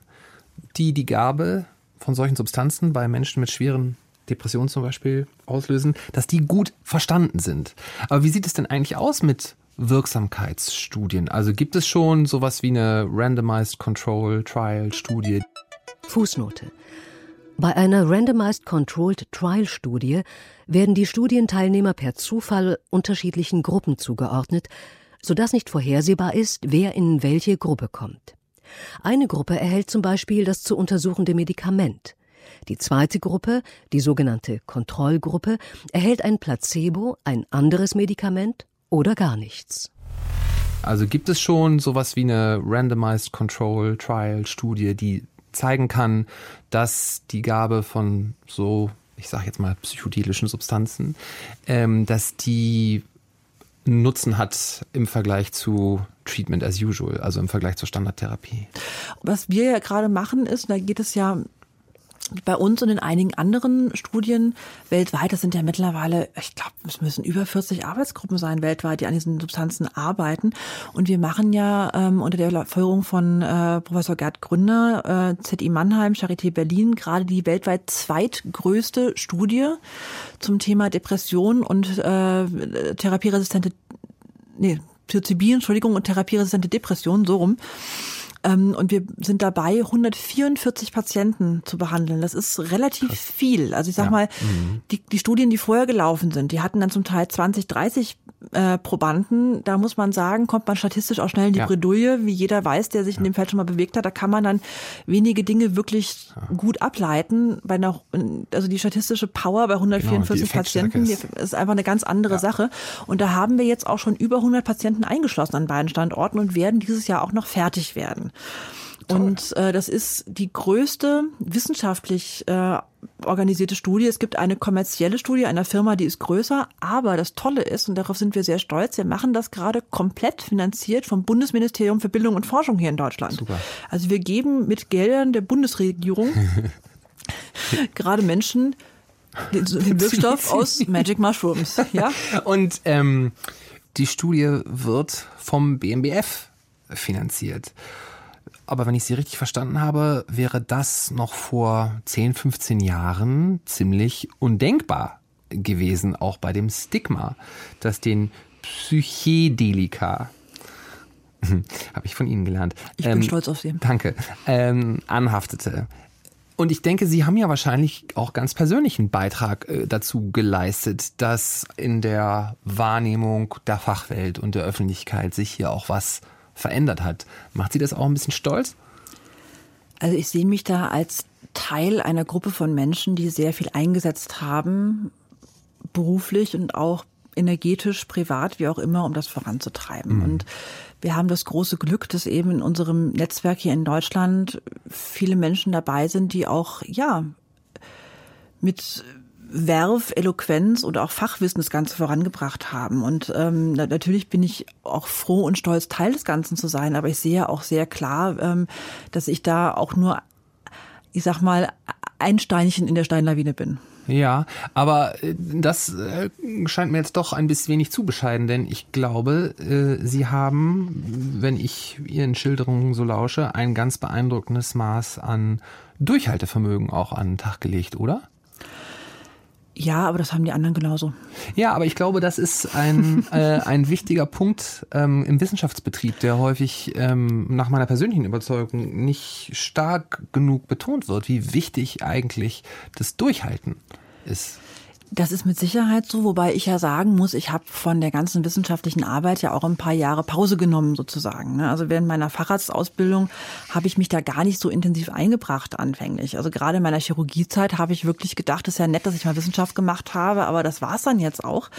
die die Gabe von solchen Substanzen bei Menschen mit schweren Depressionen zum Beispiel auslösen, dass die gut verstanden sind. Aber wie sieht es denn eigentlich aus mit Wirksamkeitsstudien? Also gibt es schon sowas wie eine Randomized Control Trial Studie? Fußnote. Bei einer Randomized Controlled Trial Studie werden die Studienteilnehmer per Zufall unterschiedlichen Gruppen zugeordnet, sodass nicht vorhersehbar ist, wer in welche Gruppe kommt. Eine Gruppe erhält zum Beispiel das zu untersuchende Medikament. Die zweite Gruppe, die sogenannte Kontrollgruppe, erhält ein Placebo, ein anderes Medikament oder gar nichts. Also gibt es schon sowas wie eine Randomized Control Trial Studie, die zeigen kann, dass die Gabe von so, ich sage jetzt mal psychedelischen Substanzen, ähm, dass die Nutzen hat im Vergleich zu Treatment as usual, also im Vergleich zur Standardtherapie. Was wir ja gerade machen ist, da geht es ja bei uns und in einigen anderen Studien weltweit, das sind ja mittlerweile, ich glaube, es müssen über 40 Arbeitsgruppen sein weltweit, die an diesen Substanzen arbeiten. Und wir machen ja ähm, unter der Führung von äh, Professor Gerd Gründer, äh, ZI Mannheim, Charité Berlin, gerade die weltweit zweitgrößte Studie zum Thema Depression und äh, therapieresistente, nee, Psilocybin, Entschuldigung, und therapieresistente Depression, so rum. Ähm, und wir sind dabei, 144 Patienten zu behandeln. Das ist relativ Krass. viel. Also ich sag ja. mal, mhm. die, die Studien, die vorher gelaufen sind, die hatten dann zum Teil 20, 30 äh, Probanden. Da muss man sagen, kommt man statistisch auch schnell in die ja. Bredouille, wie jeder weiß, der sich ja. in dem Feld schon mal bewegt hat. Da kann man dann wenige Dinge wirklich gut ableiten. Bei einer, also die statistische Power bei 144 genau, Patienten ist, ist, einfach eine ganz andere Sache. Und da haben wir jetzt auch schon über 100 Patienten eingeschlossen an beiden Standorten und werden dieses Jahr auch noch fertig werden. Und äh, das ist die größte wissenschaftlich äh, organisierte Studie. Es gibt eine kommerzielle Studie einer Firma, die ist größer. Aber das Tolle ist, und darauf sind wir sehr stolz, wir machen das gerade komplett finanziert vom Bundesministerium für Bildung und Forschung hier in Deutschland. Super. Also wir geben mit Geldern der Bundesregierung gerade Menschen den, den Wirkstoff aus Magic Mushrooms. Ja? Und ähm, die Studie wird vom BMBF finanziert. Aber wenn ich Sie richtig verstanden habe, wäre das noch vor 10, 15 Jahren ziemlich undenkbar gewesen, auch bei dem Stigma, das den Psychedelika habe ich von Ihnen gelernt. Ich bin ähm, stolz auf Sie. Danke. Ähm, anhaftete. Und ich denke, Sie haben ja wahrscheinlich auch ganz persönlichen Beitrag äh, dazu geleistet, dass in der Wahrnehmung der Fachwelt und der Öffentlichkeit sich hier auch was verändert hat. Macht Sie das auch ein bisschen stolz? Also ich sehe mich da als Teil einer Gruppe von Menschen, die sehr viel eingesetzt haben, beruflich und auch energetisch, privat, wie auch immer, um das voranzutreiben. Mhm. Und wir haben das große Glück, dass eben in unserem Netzwerk hier in Deutschland viele Menschen dabei sind, die auch, ja, mit Werf, Eloquenz und auch Fachwissen das Ganze vorangebracht haben. Und ähm, natürlich bin ich auch froh und stolz, Teil des Ganzen zu sein, aber ich sehe auch sehr klar, ähm, dass ich da auch nur, ich sag mal, ein Steinchen in der Steinlawine bin. Ja, aber äh, das äh, scheint mir jetzt doch ein bisschen wenig zu bescheiden, denn ich glaube, äh, Sie haben, wenn ich Ihren Schilderungen so lausche, ein ganz beeindruckendes Maß an Durchhaltevermögen auch an den Tag gelegt, oder? Ja, aber das haben die anderen genauso. Ja, aber ich glaube, das ist ein, äh, ein wichtiger Punkt ähm, im Wissenschaftsbetrieb, der häufig ähm, nach meiner persönlichen Überzeugung nicht stark genug betont wird, wie wichtig eigentlich das Durchhalten ist. Das ist mit Sicherheit so, wobei ich ja sagen muss, ich habe von der ganzen wissenschaftlichen Arbeit ja auch ein paar Jahre Pause genommen sozusagen. Ne? Also während meiner Facharztausbildung habe ich mich da gar nicht so intensiv eingebracht anfänglich. Also gerade in meiner Chirurgiezeit habe ich wirklich gedacht, es ist ja nett, dass ich mal Wissenschaft gemacht habe, aber das war es dann jetzt auch.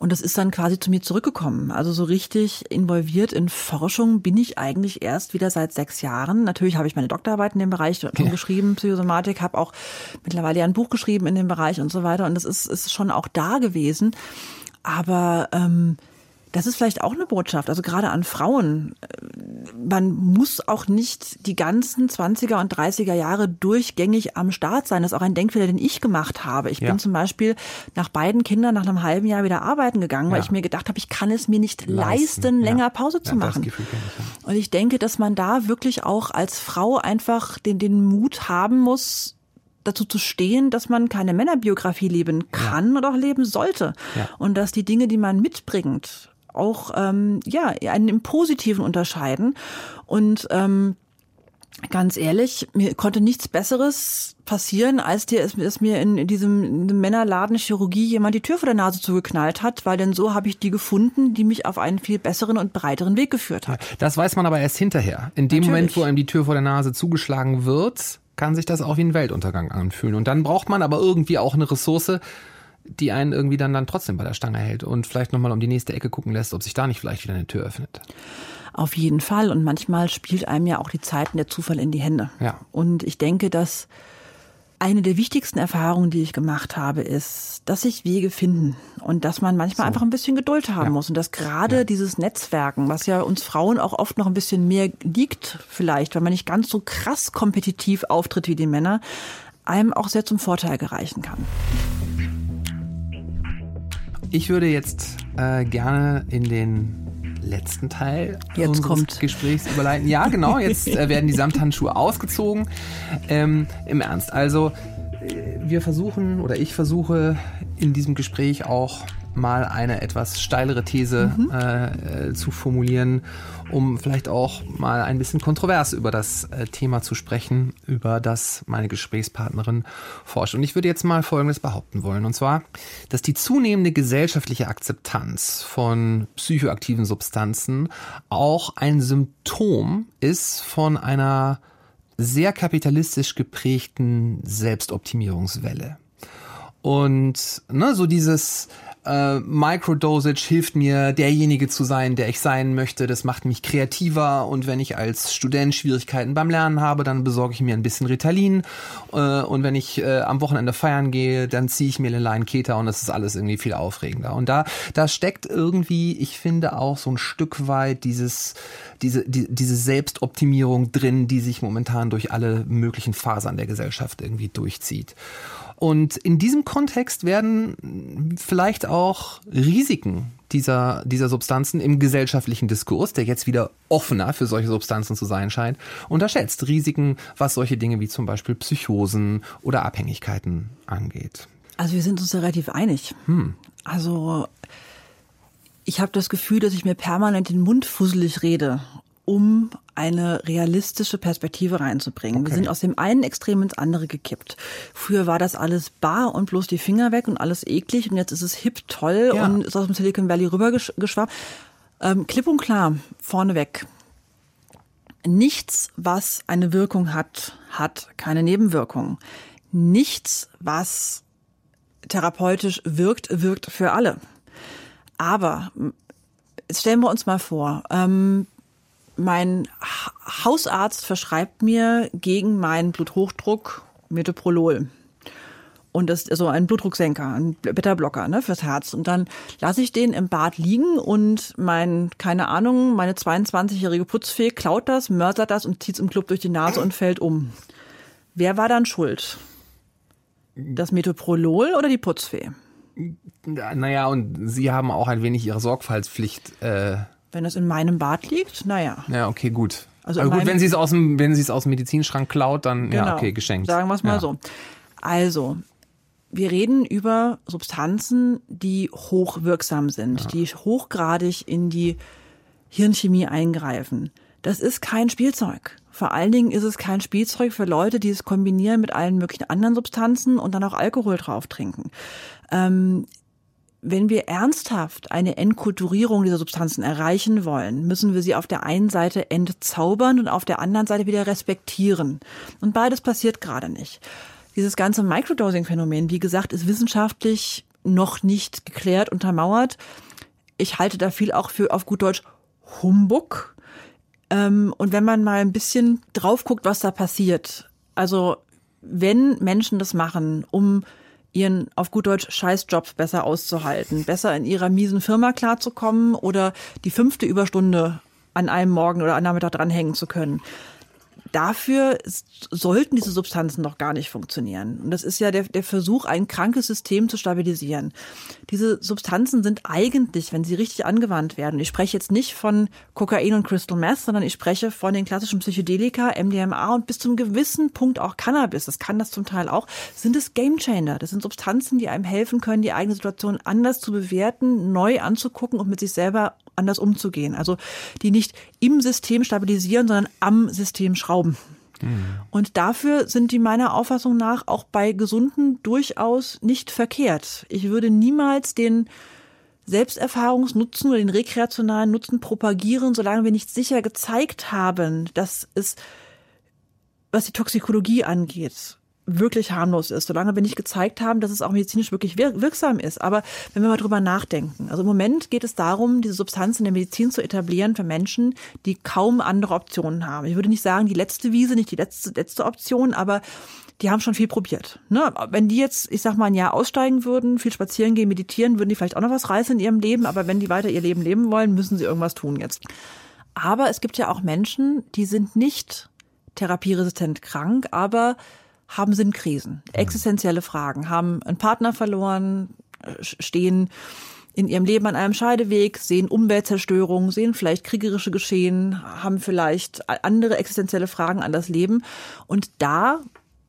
Und das ist dann quasi zu mir zurückgekommen. Also so richtig involviert in Forschung bin ich eigentlich erst wieder seit sechs Jahren. Natürlich habe ich meine Doktorarbeit in dem Bereich schon ja. geschrieben, Psychosomatik, habe auch mittlerweile ein Buch geschrieben in dem Bereich und so weiter. Und das ist, ist schon auch da gewesen. Aber ähm, das ist vielleicht auch eine Botschaft, also gerade an Frauen. Man muss auch nicht die ganzen 20er und 30er Jahre durchgängig am Start sein. Das ist auch ein Denkfehler, den ich gemacht habe. Ich ja. bin zum Beispiel nach beiden Kindern nach einem halben Jahr wieder arbeiten gegangen, weil ja. ich mir gedacht habe, ich kann es mir nicht leisten, leisten länger. Pause zu machen. Ich, und ich denke, dass man da wirklich auch als Frau einfach den, den Mut haben muss, dazu zu stehen, dass man keine Männerbiografie leben kann ja. oder auch leben sollte. Ja. Und dass die Dinge, die man mitbringt, auch ähm, ja einen im Positiven unterscheiden. Und ähm, ganz ehrlich, mir konnte nichts Besseres passieren, als dir es, mir in, in diesem, in diesem Männerladen Chirurgie jemand die Tür vor der Nase zugeknallt hat, weil denn so habe ich die gefunden, die mich auf einen viel besseren und breiteren Weg geführt hat. Das weiß man aber erst hinterher. In dem Natürlich. Moment, wo einem die Tür vor der Nase zugeschlagen wird, kann sich das auch wie ein Weltuntergang anfühlen. Und dann braucht man aber irgendwie auch eine Ressource, die einen irgendwie dann, dann trotzdem bei der Stange hält und vielleicht nochmal um die nächste Ecke gucken lässt, ob sich da nicht vielleicht wieder eine Tür öffnet. Auf jeden Fall. Und manchmal spielt einem ja auch die Zeiten der Zufall in die Hände. Ja. Und ich denke, dass eine der wichtigsten Erfahrungen, die ich gemacht habe, ist, dass sich Wege finden und dass man manchmal so. einfach ein bisschen Geduld haben ja. muss und dass gerade ja. dieses Netzwerken, was ja uns Frauen auch oft noch ein bisschen mehr liegt, vielleicht, weil man nicht ganz so krass kompetitiv auftritt wie die Männer, einem auch sehr zum Vorteil gereichen kann. Ich würde jetzt äh, gerne in den letzten Teil jetzt unseres kommt. Gesprächs überleiten. Ja, genau, jetzt äh, werden die Samthandschuhe ausgezogen. Ähm, Im Ernst, also äh, wir versuchen oder ich versuche in diesem Gespräch auch mal eine etwas steilere These mhm. äh, zu formulieren, um vielleicht auch mal ein bisschen kontrovers über das äh, Thema zu sprechen, über das meine Gesprächspartnerin forscht. Und ich würde jetzt mal Folgendes behaupten wollen, und zwar, dass die zunehmende gesellschaftliche Akzeptanz von psychoaktiven Substanzen auch ein Symptom ist von einer sehr kapitalistisch geprägten Selbstoptimierungswelle. Und ne, so dieses äh, Microdosage hilft mir, derjenige zu sein, der ich sein möchte. Das macht mich kreativer und wenn ich als Student Schwierigkeiten beim Lernen habe, dann besorge ich mir ein bisschen Ritalin. Äh, und wenn ich äh, am Wochenende feiern gehe, dann ziehe ich mir Line Keter und das ist alles irgendwie viel aufregender. Und da, da steckt irgendwie, ich finde auch so ein Stück weit dieses, diese, die, diese Selbstoptimierung drin, die sich momentan durch alle möglichen Fasern der Gesellschaft irgendwie durchzieht. Und in diesem Kontext werden vielleicht auch Risiken dieser, dieser Substanzen im gesellschaftlichen Diskurs, der jetzt wieder offener für solche Substanzen zu sein scheint, unterschätzt. Risiken, was solche Dinge wie zum Beispiel Psychosen oder Abhängigkeiten angeht. Also wir sind uns relativ einig. Hm. Also ich habe das Gefühl, dass ich mir permanent den Mund fusselig rede, um eine realistische Perspektive reinzubringen. Okay. Wir sind aus dem einen Extrem ins andere gekippt. Früher war das alles bar und bloß die Finger weg und alles eklig und jetzt ist es hip toll ja. und ist aus dem Silicon Valley rübergeschwappt. Ähm, klipp und klar, vorneweg. Nichts, was eine Wirkung hat, hat keine Nebenwirkungen. Nichts, was therapeutisch wirkt, wirkt für alle. Aber stellen wir uns mal vor, ähm, mein Hausarzt verschreibt mir gegen meinen Bluthochdruck Metoprolol. Und das ist so ein Blutdrucksenker, ein Beta-Blocker ne, fürs Herz. Und dann lasse ich den im Bad liegen und mein, keine Ahnung, meine 22-jährige Putzfee klaut das, mörsert das und zieht es im Club durch die Nase und fällt um. Wer war dann schuld? Das Metoprolol oder die Putzfee? Naja, und Sie haben auch ein wenig Ihre Sorgfaltspflicht. Äh wenn es in meinem Bad liegt, naja. Ja, okay, gut. Also Aber gut, wenn sie es aus dem, wenn sie es aus dem Medizinschrank klaut, dann genau, ja, okay, geschenkt. Sagen wir es mal ja. so. Also, wir reden über Substanzen, die hochwirksam sind, ja. die hochgradig in die Hirnchemie eingreifen. Das ist kein Spielzeug. Vor allen Dingen ist es kein Spielzeug für Leute, die es kombinieren mit allen möglichen anderen Substanzen und dann auch Alkohol drauf trinken. Ähm, wenn wir ernsthaft eine Entkulturierung dieser Substanzen erreichen wollen, müssen wir sie auf der einen Seite entzaubern und auf der anderen Seite wieder respektieren. Und beides passiert gerade nicht. Dieses ganze Microdosing-Phänomen, wie gesagt, ist wissenschaftlich noch nicht geklärt, untermauert. Ich halte da viel auch für auf gut Deutsch Humbug. Ähm, und wenn man mal ein bisschen drauf guckt, was da passiert, also wenn Menschen das machen, um ihren auf gut Deutsch Scheißjobs besser auszuhalten, besser in ihrer miesen Firma klarzukommen oder die fünfte Überstunde an einem Morgen oder an Nachmittag dranhängen zu können dafür sollten diese Substanzen doch gar nicht funktionieren. Und das ist ja der, der Versuch, ein krankes System zu stabilisieren. Diese Substanzen sind eigentlich, wenn sie richtig angewandt werden, ich spreche jetzt nicht von Kokain und Crystal Meth, sondern ich spreche von den klassischen Psychedelika, MDMA und bis zum gewissen Punkt auch Cannabis, das kann das zum Teil auch, sind es Gamechanger. Das sind Substanzen, die einem helfen können, die eigene Situation anders zu bewerten, neu anzugucken und mit sich selber anders umzugehen. Also die nicht im System stabilisieren, sondern am System schrauben. Mhm. Und dafür sind die meiner Auffassung nach auch bei Gesunden durchaus nicht verkehrt. Ich würde niemals den Selbsterfahrungsnutzen oder den rekreationalen Nutzen propagieren, solange wir nicht sicher gezeigt haben, dass es, was die Toxikologie angeht, wirklich harmlos ist, solange wir nicht gezeigt haben, dass es auch medizinisch wirklich wirksam ist. Aber wenn wir mal drüber nachdenken, also im Moment geht es darum, diese Substanz in der Medizin zu etablieren für Menschen, die kaum andere Optionen haben. Ich würde nicht sagen, die letzte Wiese, nicht die letzte, letzte Option, aber die haben schon viel probiert. Ne? Wenn die jetzt, ich sag mal, ein Jahr aussteigen würden, viel spazieren gehen, meditieren, würden die vielleicht auch noch was reißen in ihrem Leben, aber wenn die weiter ihr Leben leben wollen, müssen sie irgendwas tun jetzt. Aber es gibt ja auch Menschen, die sind nicht therapieresistent krank, aber haben Sinnkrisen, existenzielle Fragen, haben einen Partner verloren, stehen in ihrem Leben an einem Scheideweg, sehen Umweltzerstörung, sehen vielleicht kriegerische Geschehen, haben vielleicht andere existenzielle Fragen an das Leben. Und da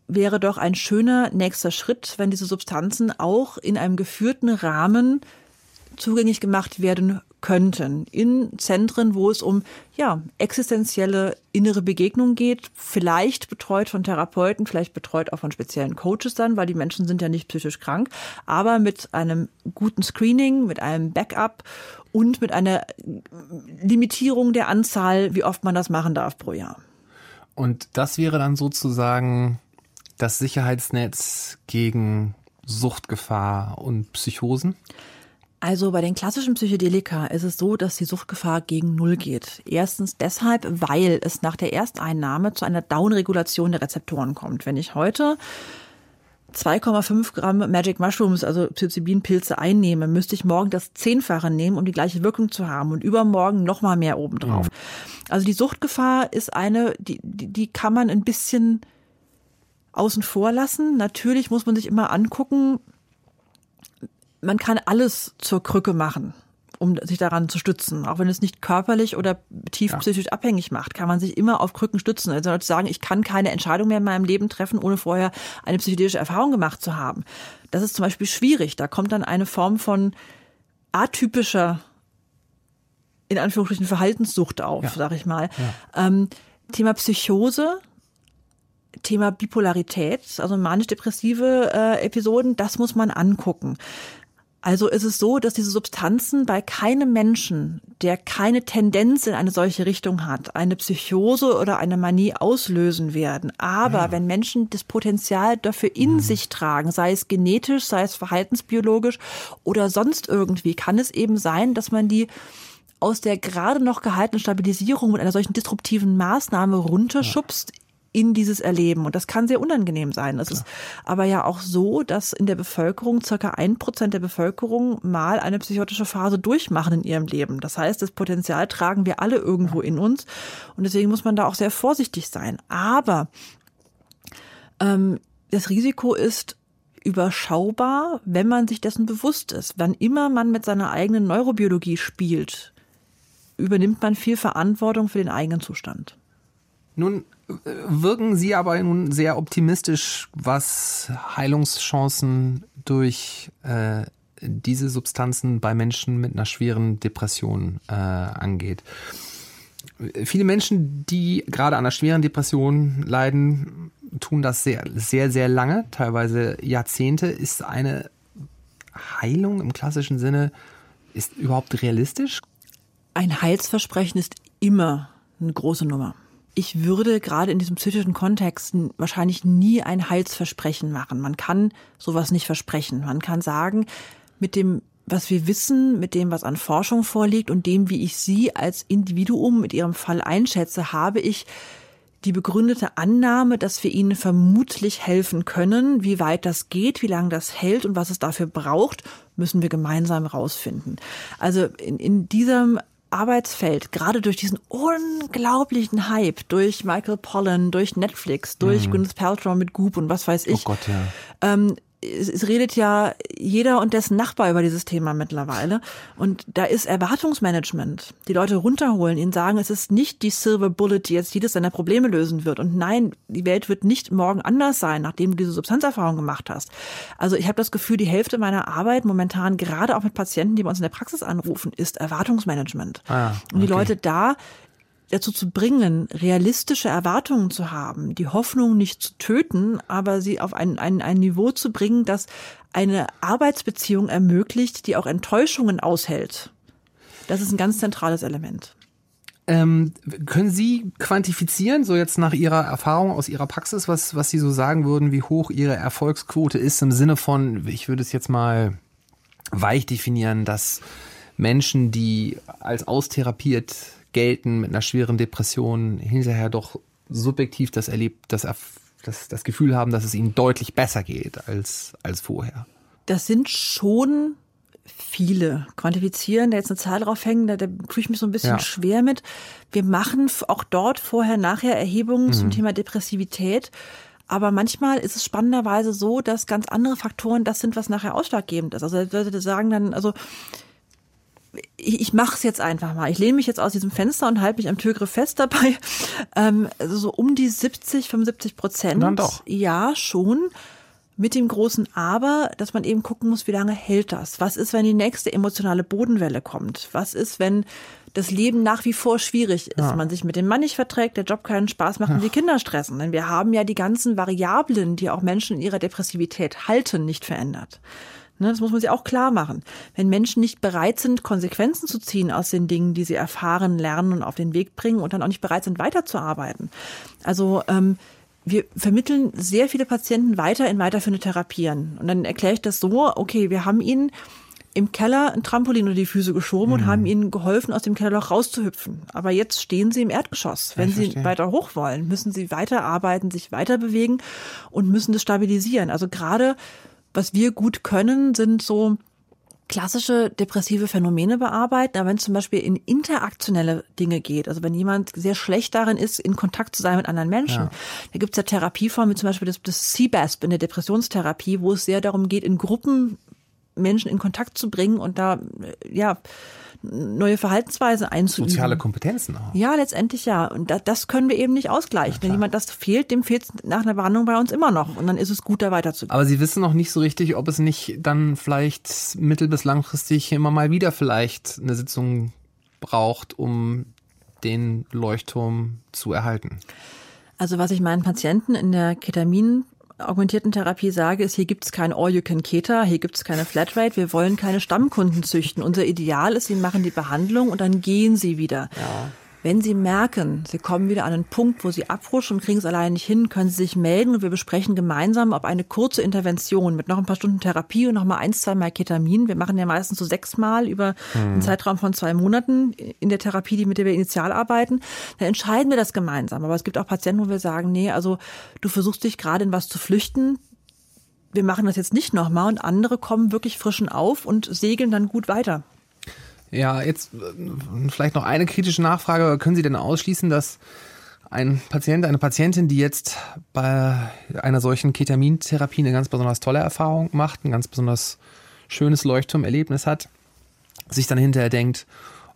wäre doch ein schöner nächster Schritt, wenn diese Substanzen auch in einem geführten Rahmen zugänglich gemacht werden könnten in Zentren, wo es um ja existenzielle innere Begegnung geht, vielleicht betreut von Therapeuten, vielleicht betreut auch von speziellen Coaches dann, weil die Menschen sind ja nicht psychisch krank, aber mit einem guten Screening, mit einem Backup und mit einer Limitierung der Anzahl, wie oft man das machen darf pro Jahr. Und das wäre dann sozusagen das Sicherheitsnetz gegen Suchtgefahr und Psychosen? Also bei den klassischen Psychedelika ist es so, dass die Suchtgefahr gegen Null geht. Erstens deshalb, weil es nach der Ersteinnahme zu einer Downregulation der Rezeptoren kommt. Wenn ich heute 2,5 Gramm Magic Mushrooms, also Psilocybin-Pilze einnehme, müsste ich morgen das Zehnfache nehmen, um die gleiche Wirkung zu haben und übermorgen noch mal mehr obendrauf. Mhm. Also die Suchtgefahr ist eine, die, die, die kann man ein bisschen außen vor lassen. Natürlich muss man sich immer angucken, man kann alles zur Krücke machen um sich daran zu stützen. Auch wenn es nicht körperlich oder tief psychisch ja. abhängig macht, kann man sich immer auf Krücken stützen. Also Leute sagen, ich kann keine Entscheidung mehr in meinem Leben treffen, ohne vorher eine psychedelische Erfahrung gemacht zu haben. Das ist zum Beispiel schwierig. Da kommt dann eine Form von atypischer, in Anführungsstrichen, Verhaltenssucht auf, ja. sag ich mal. Ja. Ähm, Thema Psychose, Thema Bipolarität, also manisch-depressive äh, Episoden, das muss man angucken. Also ist es so, dass diese Substanzen bei keinem Menschen, der keine Tendenz in eine solche Richtung hat, eine Psychose oder eine Manie auslösen werden. Aber ja. wenn Menschen das Potenzial dafür in mhm. sich tragen, sei es genetisch, sei es verhaltensbiologisch oder sonst irgendwie, kann es eben sein, dass man die aus der gerade noch gehaltenen Stabilisierung mit einer solchen disruptiven Maßnahme runterschubst in dieses Erleben. Und das kann sehr unangenehm sein. Es ist aber ja auch so, dass in der Bevölkerung circa ein Prozent der Bevölkerung mal eine psychotische Phase durchmachen in ihrem Leben. Das heißt, das Potenzial tragen wir alle irgendwo in uns. Und deswegen muss man da auch sehr vorsichtig sein. Aber ähm, das Risiko ist überschaubar, wenn man sich dessen bewusst ist. Wann immer man mit seiner eigenen Neurobiologie spielt, übernimmt man viel Verantwortung für den eigenen Zustand. Nun wirken Sie aber nun sehr optimistisch, was Heilungschancen durch äh, diese Substanzen bei Menschen mit einer schweren Depression äh, angeht. Viele Menschen, die gerade an einer schweren Depression leiden, tun das sehr, sehr, sehr lange, teilweise Jahrzehnte. Ist eine Heilung im klassischen Sinne ist überhaupt realistisch? Ein Heilsversprechen ist immer eine große Nummer ich würde gerade in diesem psychischen Kontext wahrscheinlich nie ein Heilsversprechen machen. Man kann sowas nicht versprechen. Man kann sagen, mit dem, was wir wissen, mit dem, was an Forschung vorliegt und dem, wie ich Sie als Individuum mit Ihrem Fall einschätze, habe ich die begründete Annahme, dass wir ihnen vermutlich helfen können. Wie weit das geht, wie lange das hält und was es dafür braucht, müssen wir gemeinsam rausfinden. Also in, in diesem Arbeitsfeld, gerade durch diesen unglaublichen Hype, durch Michael Pollan, durch Netflix, durch mhm. Gwyneth Paltrow mit Goop und was weiß ich. Oh Gott, ja. Ähm, es, es redet ja jeder und dessen Nachbar über dieses Thema mittlerweile. Und da ist Erwartungsmanagement. Die Leute runterholen, ihnen sagen, es ist nicht die Silver Bullet, die jetzt jedes seiner Probleme lösen wird. Und nein, die Welt wird nicht morgen anders sein, nachdem du diese Substanzerfahrung gemacht hast. Also ich habe das Gefühl, die Hälfte meiner Arbeit momentan, gerade auch mit Patienten, die bei uns in der Praxis anrufen, ist Erwartungsmanagement. Ah, okay. Und die Leute da dazu zu bringen, realistische Erwartungen zu haben, die Hoffnung nicht zu töten, aber sie auf ein, ein, ein Niveau zu bringen, das eine Arbeitsbeziehung ermöglicht, die auch Enttäuschungen aushält. Das ist ein ganz zentrales Element. Ähm, können Sie quantifizieren, so jetzt nach Ihrer Erfahrung aus Ihrer Praxis, was, was Sie so sagen würden, wie hoch Ihre Erfolgsquote ist im Sinne von, ich würde es jetzt mal weich definieren, dass Menschen, die als austherapiert gelten mit einer schweren Depression, hinterher doch subjektiv das erlebt, das, das, das Gefühl haben, dass es ihnen deutlich besser geht als, als vorher. Das sind schon viele. Quantifizieren, da jetzt eine Zahl draufhängen, da, da tue ich mich so ein bisschen ja. schwer mit. Wir machen auch dort vorher, nachher Erhebungen mhm. zum Thema Depressivität. Aber manchmal ist es spannenderweise so, dass ganz andere Faktoren das sind, was nachher ausschlaggebend ist. Also Leute sagen dann, also ich, mache es jetzt einfach mal. Ich lehne mich jetzt aus diesem Fenster und halte mich am Türgriff fest dabei. Ähm, also so um die 70, 75 Prozent. Dann doch. Ja, schon. Mit dem großen Aber, dass man eben gucken muss, wie lange hält das? Was ist, wenn die nächste emotionale Bodenwelle kommt? Was ist, wenn das Leben nach wie vor schwierig ist, ja. man sich mit dem Mann nicht verträgt, der Job keinen Spaß macht und die Kinder stressen? Denn wir haben ja die ganzen Variablen, die auch Menschen in ihrer Depressivität halten, nicht verändert. Ne, das muss man sich auch klar machen. Wenn Menschen nicht bereit sind, Konsequenzen zu ziehen aus den Dingen, die sie erfahren, lernen und auf den Weg bringen und dann auch nicht bereit sind, weiterzuarbeiten. Also ähm, wir vermitteln sehr viele Patienten weiter in weiterführende Therapien. Und dann erkläre ich das so, okay, wir haben ihnen im Keller ein Trampolin unter die Füße geschoben mhm. und haben ihnen geholfen, aus dem Kellerloch rauszuhüpfen. Aber jetzt stehen sie im Erdgeschoss. Wenn sie weiter hoch wollen, müssen sie weiterarbeiten, sich weiter bewegen und müssen das stabilisieren. Also gerade was wir gut können, sind so klassische depressive Phänomene bearbeiten, aber wenn es zum Beispiel in interaktionelle Dinge geht, also wenn jemand sehr schlecht darin ist, in Kontakt zu sein mit anderen Menschen, ja. da gibt es ja Therapieformen, wie zum Beispiel das, das CBASP in der Depressionstherapie, wo es sehr darum geht, in Gruppen Menschen in Kontakt zu bringen und da ja neue Verhaltensweisen einzuüben. Soziale Kompetenzen auch. Ja, letztendlich ja. Und das können wir eben nicht ausgleichen. Wenn jemand das fehlt, dem fehlt es nach einer Behandlung bei uns immer noch. Und dann ist es gut, da weiterzugehen. Aber Sie wissen noch nicht so richtig, ob es nicht dann vielleicht mittel- bis langfristig immer mal wieder vielleicht eine Sitzung braucht, um den Leuchtturm zu erhalten. Also was ich meinen Patienten in der Ketamin augmentierten Therapie sage, ist, hier gibt es kein All-You-Can-Cater, hier gibt es keine Flatrate, wir wollen keine Stammkunden züchten. Unser Ideal ist, sie machen die Behandlung und dann gehen sie wieder. Ja. Wenn Sie merken, Sie kommen wieder an einen Punkt, wo Sie abrutschen und kriegen es alleine nicht hin, können Sie sich melden und wir besprechen gemeinsam, ob eine kurze Intervention mit noch ein paar Stunden Therapie und noch mal eins, zwei Mal Ketamin, wir machen ja meistens so sechsmal über hm. einen Zeitraum von zwei Monaten in der Therapie, die mit der wir initial arbeiten, dann entscheiden wir das gemeinsam. Aber es gibt auch Patienten, wo wir sagen, nee, also du versuchst dich gerade in was zu flüchten, wir machen das jetzt nicht nochmal und andere kommen wirklich frischen auf und segeln dann gut weiter. Ja, jetzt äh, vielleicht noch eine kritische Nachfrage. Können Sie denn ausschließen, dass ein Patient, eine Patientin, die jetzt bei einer solchen Ketamintherapie eine ganz besonders tolle Erfahrung macht, ein ganz besonders schönes Leuchtturmerlebnis hat, sich dann hinterher denkt,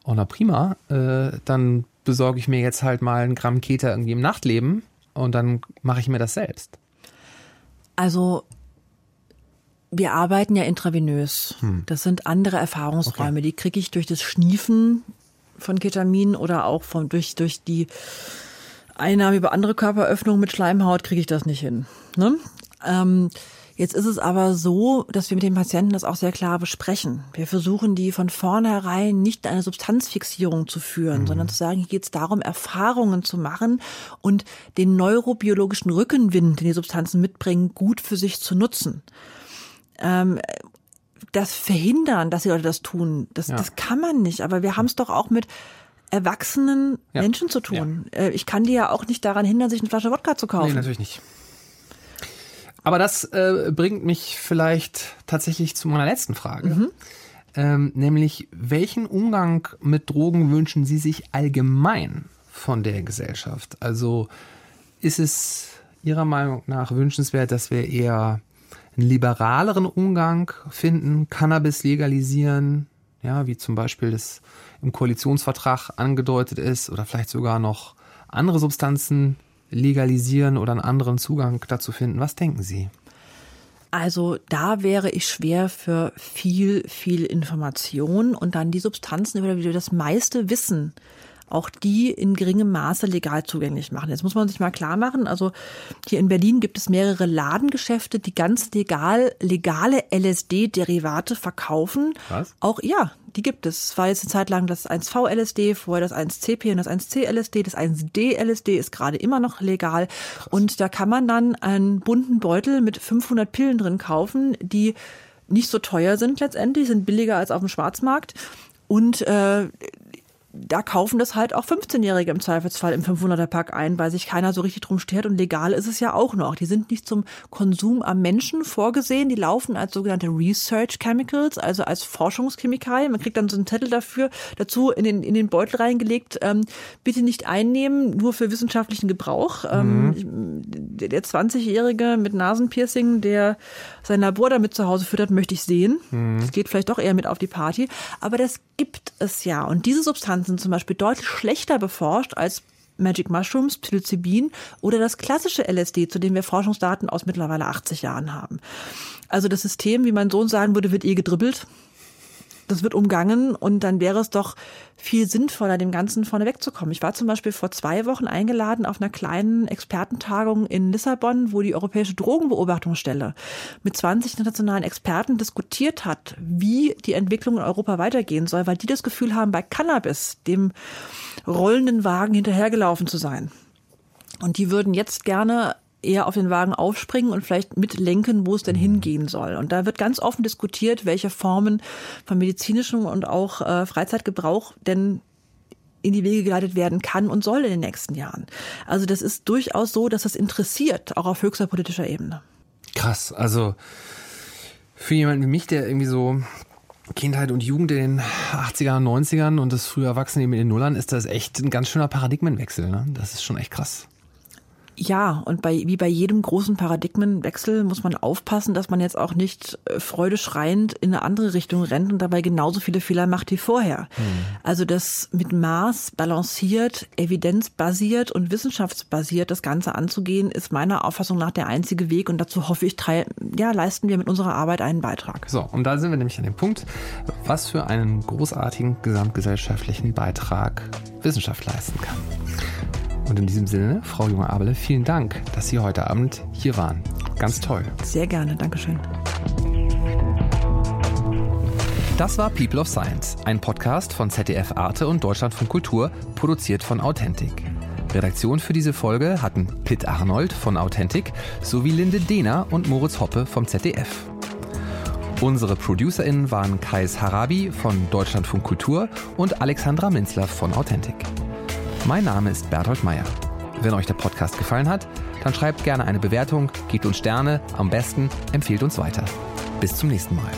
oh na prima, äh, dann besorge ich mir jetzt halt mal ein Gramm Keter irgendwie im Nachtleben und dann mache ich mir das selbst. Also wir arbeiten ja intravenös. Hm. Das sind andere Erfahrungsräume. Okay. Die kriege ich durch das Schniefen von Ketamin oder auch von, durch, durch die Einnahme über andere Körperöffnungen mit Schleimhaut kriege ich das nicht hin. Ne? Ähm, jetzt ist es aber so, dass wir mit den Patienten das auch sehr klar besprechen. Wir versuchen die von vornherein nicht eine Substanzfixierung zu führen, mhm. sondern zu sagen, hier geht es darum, Erfahrungen zu machen und den neurobiologischen Rückenwind, den die Substanzen mitbringen, gut für sich zu nutzen ähm, das verhindern, dass die Leute das tun. Das, ja. das kann man nicht. Aber wir haben es doch auch mit erwachsenen ja. Menschen zu tun. Ja. Äh, ich kann dir ja auch nicht daran hindern, sich eine Flasche Wodka zu kaufen. Nee, natürlich nicht. Aber das äh, bringt mich vielleicht tatsächlich zu meiner letzten Frage. Mhm. Ähm, nämlich, welchen Umgang mit Drogen wünschen Sie sich allgemein von der Gesellschaft? Also ist es Ihrer Meinung nach wünschenswert, dass wir eher einen liberaleren Umgang finden, Cannabis legalisieren, ja, wie zum Beispiel das im Koalitionsvertrag angedeutet ist, oder vielleicht sogar noch andere Substanzen legalisieren oder einen anderen Zugang dazu finden. Was denken Sie? Also da wäre ich schwer für viel, viel Information und dann die Substanzen, über die wir das meiste wissen, auch die in geringem Maße legal zugänglich machen. Jetzt muss man sich mal klar machen, also hier in Berlin gibt es mehrere Ladengeschäfte, die ganz legal legale LSD-Derivate verkaufen. Was? Auch ja, die gibt es. Es war jetzt eine Zeit lang das 1V-LSD, vorher das 1CP und das 1C-LSD. Das 1D-LSD ist gerade immer noch legal. Krass. Und da kann man dann einen bunten Beutel mit 500 Pillen drin kaufen, die nicht so teuer sind letztendlich, sind billiger als auf dem Schwarzmarkt. Und äh, da kaufen das halt auch 15-Jährige im Zweifelsfall im 500er-Pack ein, weil sich keiner so richtig drum stört. Und legal ist es ja auch noch. Die sind nicht zum Konsum am Menschen vorgesehen. Die laufen als sogenannte Research Chemicals, also als Forschungschemikalien. Man kriegt dann so einen Zettel dafür dazu in den, in den Beutel reingelegt. Ähm, bitte nicht einnehmen, nur für wissenschaftlichen Gebrauch. Ähm, mhm. der 20-Jährige mit Nasenpiercing, der sein Labor damit zu Hause füttert, möchte ich sehen. Mhm. Das geht vielleicht doch eher mit auf die Party. Aber das gibt es ja. Und diese Substanz sind zum Beispiel deutlich schlechter beforscht als Magic Mushrooms, Psilocybin oder das klassische LSD, zu dem wir Forschungsdaten aus mittlerweile 80 Jahren haben. Also das System, wie mein Sohn sagen würde, wird eh gedribbelt das wird umgangen und dann wäre es doch viel sinnvoller, dem Ganzen vorne wegzukommen. Ich war zum Beispiel vor zwei Wochen eingeladen auf einer kleinen Expertentagung in Lissabon, wo die Europäische Drogenbeobachtungsstelle mit 20 internationalen Experten diskutiert hat, wie die Entwicklung in Europa weitergehen soll, weil die das Gefühl haben, bei Cannabis, dem rollenden Wagen hinterhergelaufen zu sein. Und die würden jetzt gerne eher auf den Wagen aufspringen und vielleicht mitlenken, wo es denn mhm. hingehen soll. Und da wird ganz offen diskutiert, welche Formen von medizinischem und auch äh, Freizeitgebrauch denn in die Wege geleitet werden kann und soll in den nächsten Jahren. Also das ist durchaus so, dass das interessiert, auch auf höchster politischer Ebene. Krass, also für jemanden wie mich, der irgendwie so Kindheit und Jugend in den 80er, 90ern und das frühe Erwachsenenleben in den Nullern ist das echt ein ganz schöner Paradigmenwechsel. Ne? Das ist schon echt krass. Ja, und bei, wie bei jedem großen Paradigmenwechsel muss man aufpassen, dass man jetzt auch nicht äh, freudeschreiend in eine andere Richtung rennt und dabei genauso viele Fehler macht wie vorher. Hm. Also das mit Maß balanciert, evidenzbasiert und wissenschaftsbasiert das Ganze anzugehen, ist meiner Auffassung nach der einzige Weg und dazu hoffe ich, ja, leisten wir mit unserer Arbeit einen Beitrag. So, und da sind wir nämlich an dem Punkt, was für einen großartigen gesamtgesellschaftlichen Beitrag Wissenschaft leisten kann. Und in diesem Sinne, Frau Junge-Abele, vielen Dank, dass Sie heute Abend hier waren. Ganz toll. Sehr gerne, Dankeschön. Das war People of Science, ein Podcast von ZDF Arte und Deutschlandfunk Kultur, produziert von Authentic. Redaktion für diese Folge hatten Pitt Arnold von Authentic sowie Linde Dehner und Moritz Hoppe vom ZDF. Unsere ProducerInnen waren Kais Harabi von Deutschlandfunk Kultur und Alexandra Minzler von Authentic. Mein Name ist Berthold Meyer. Wenn euch der Podcast gefallen hat, dann schreibt gerne eine Bewertung, gebt uns Sterne, am besten empfehlt uns weiter. Bis zum nächsten Mal.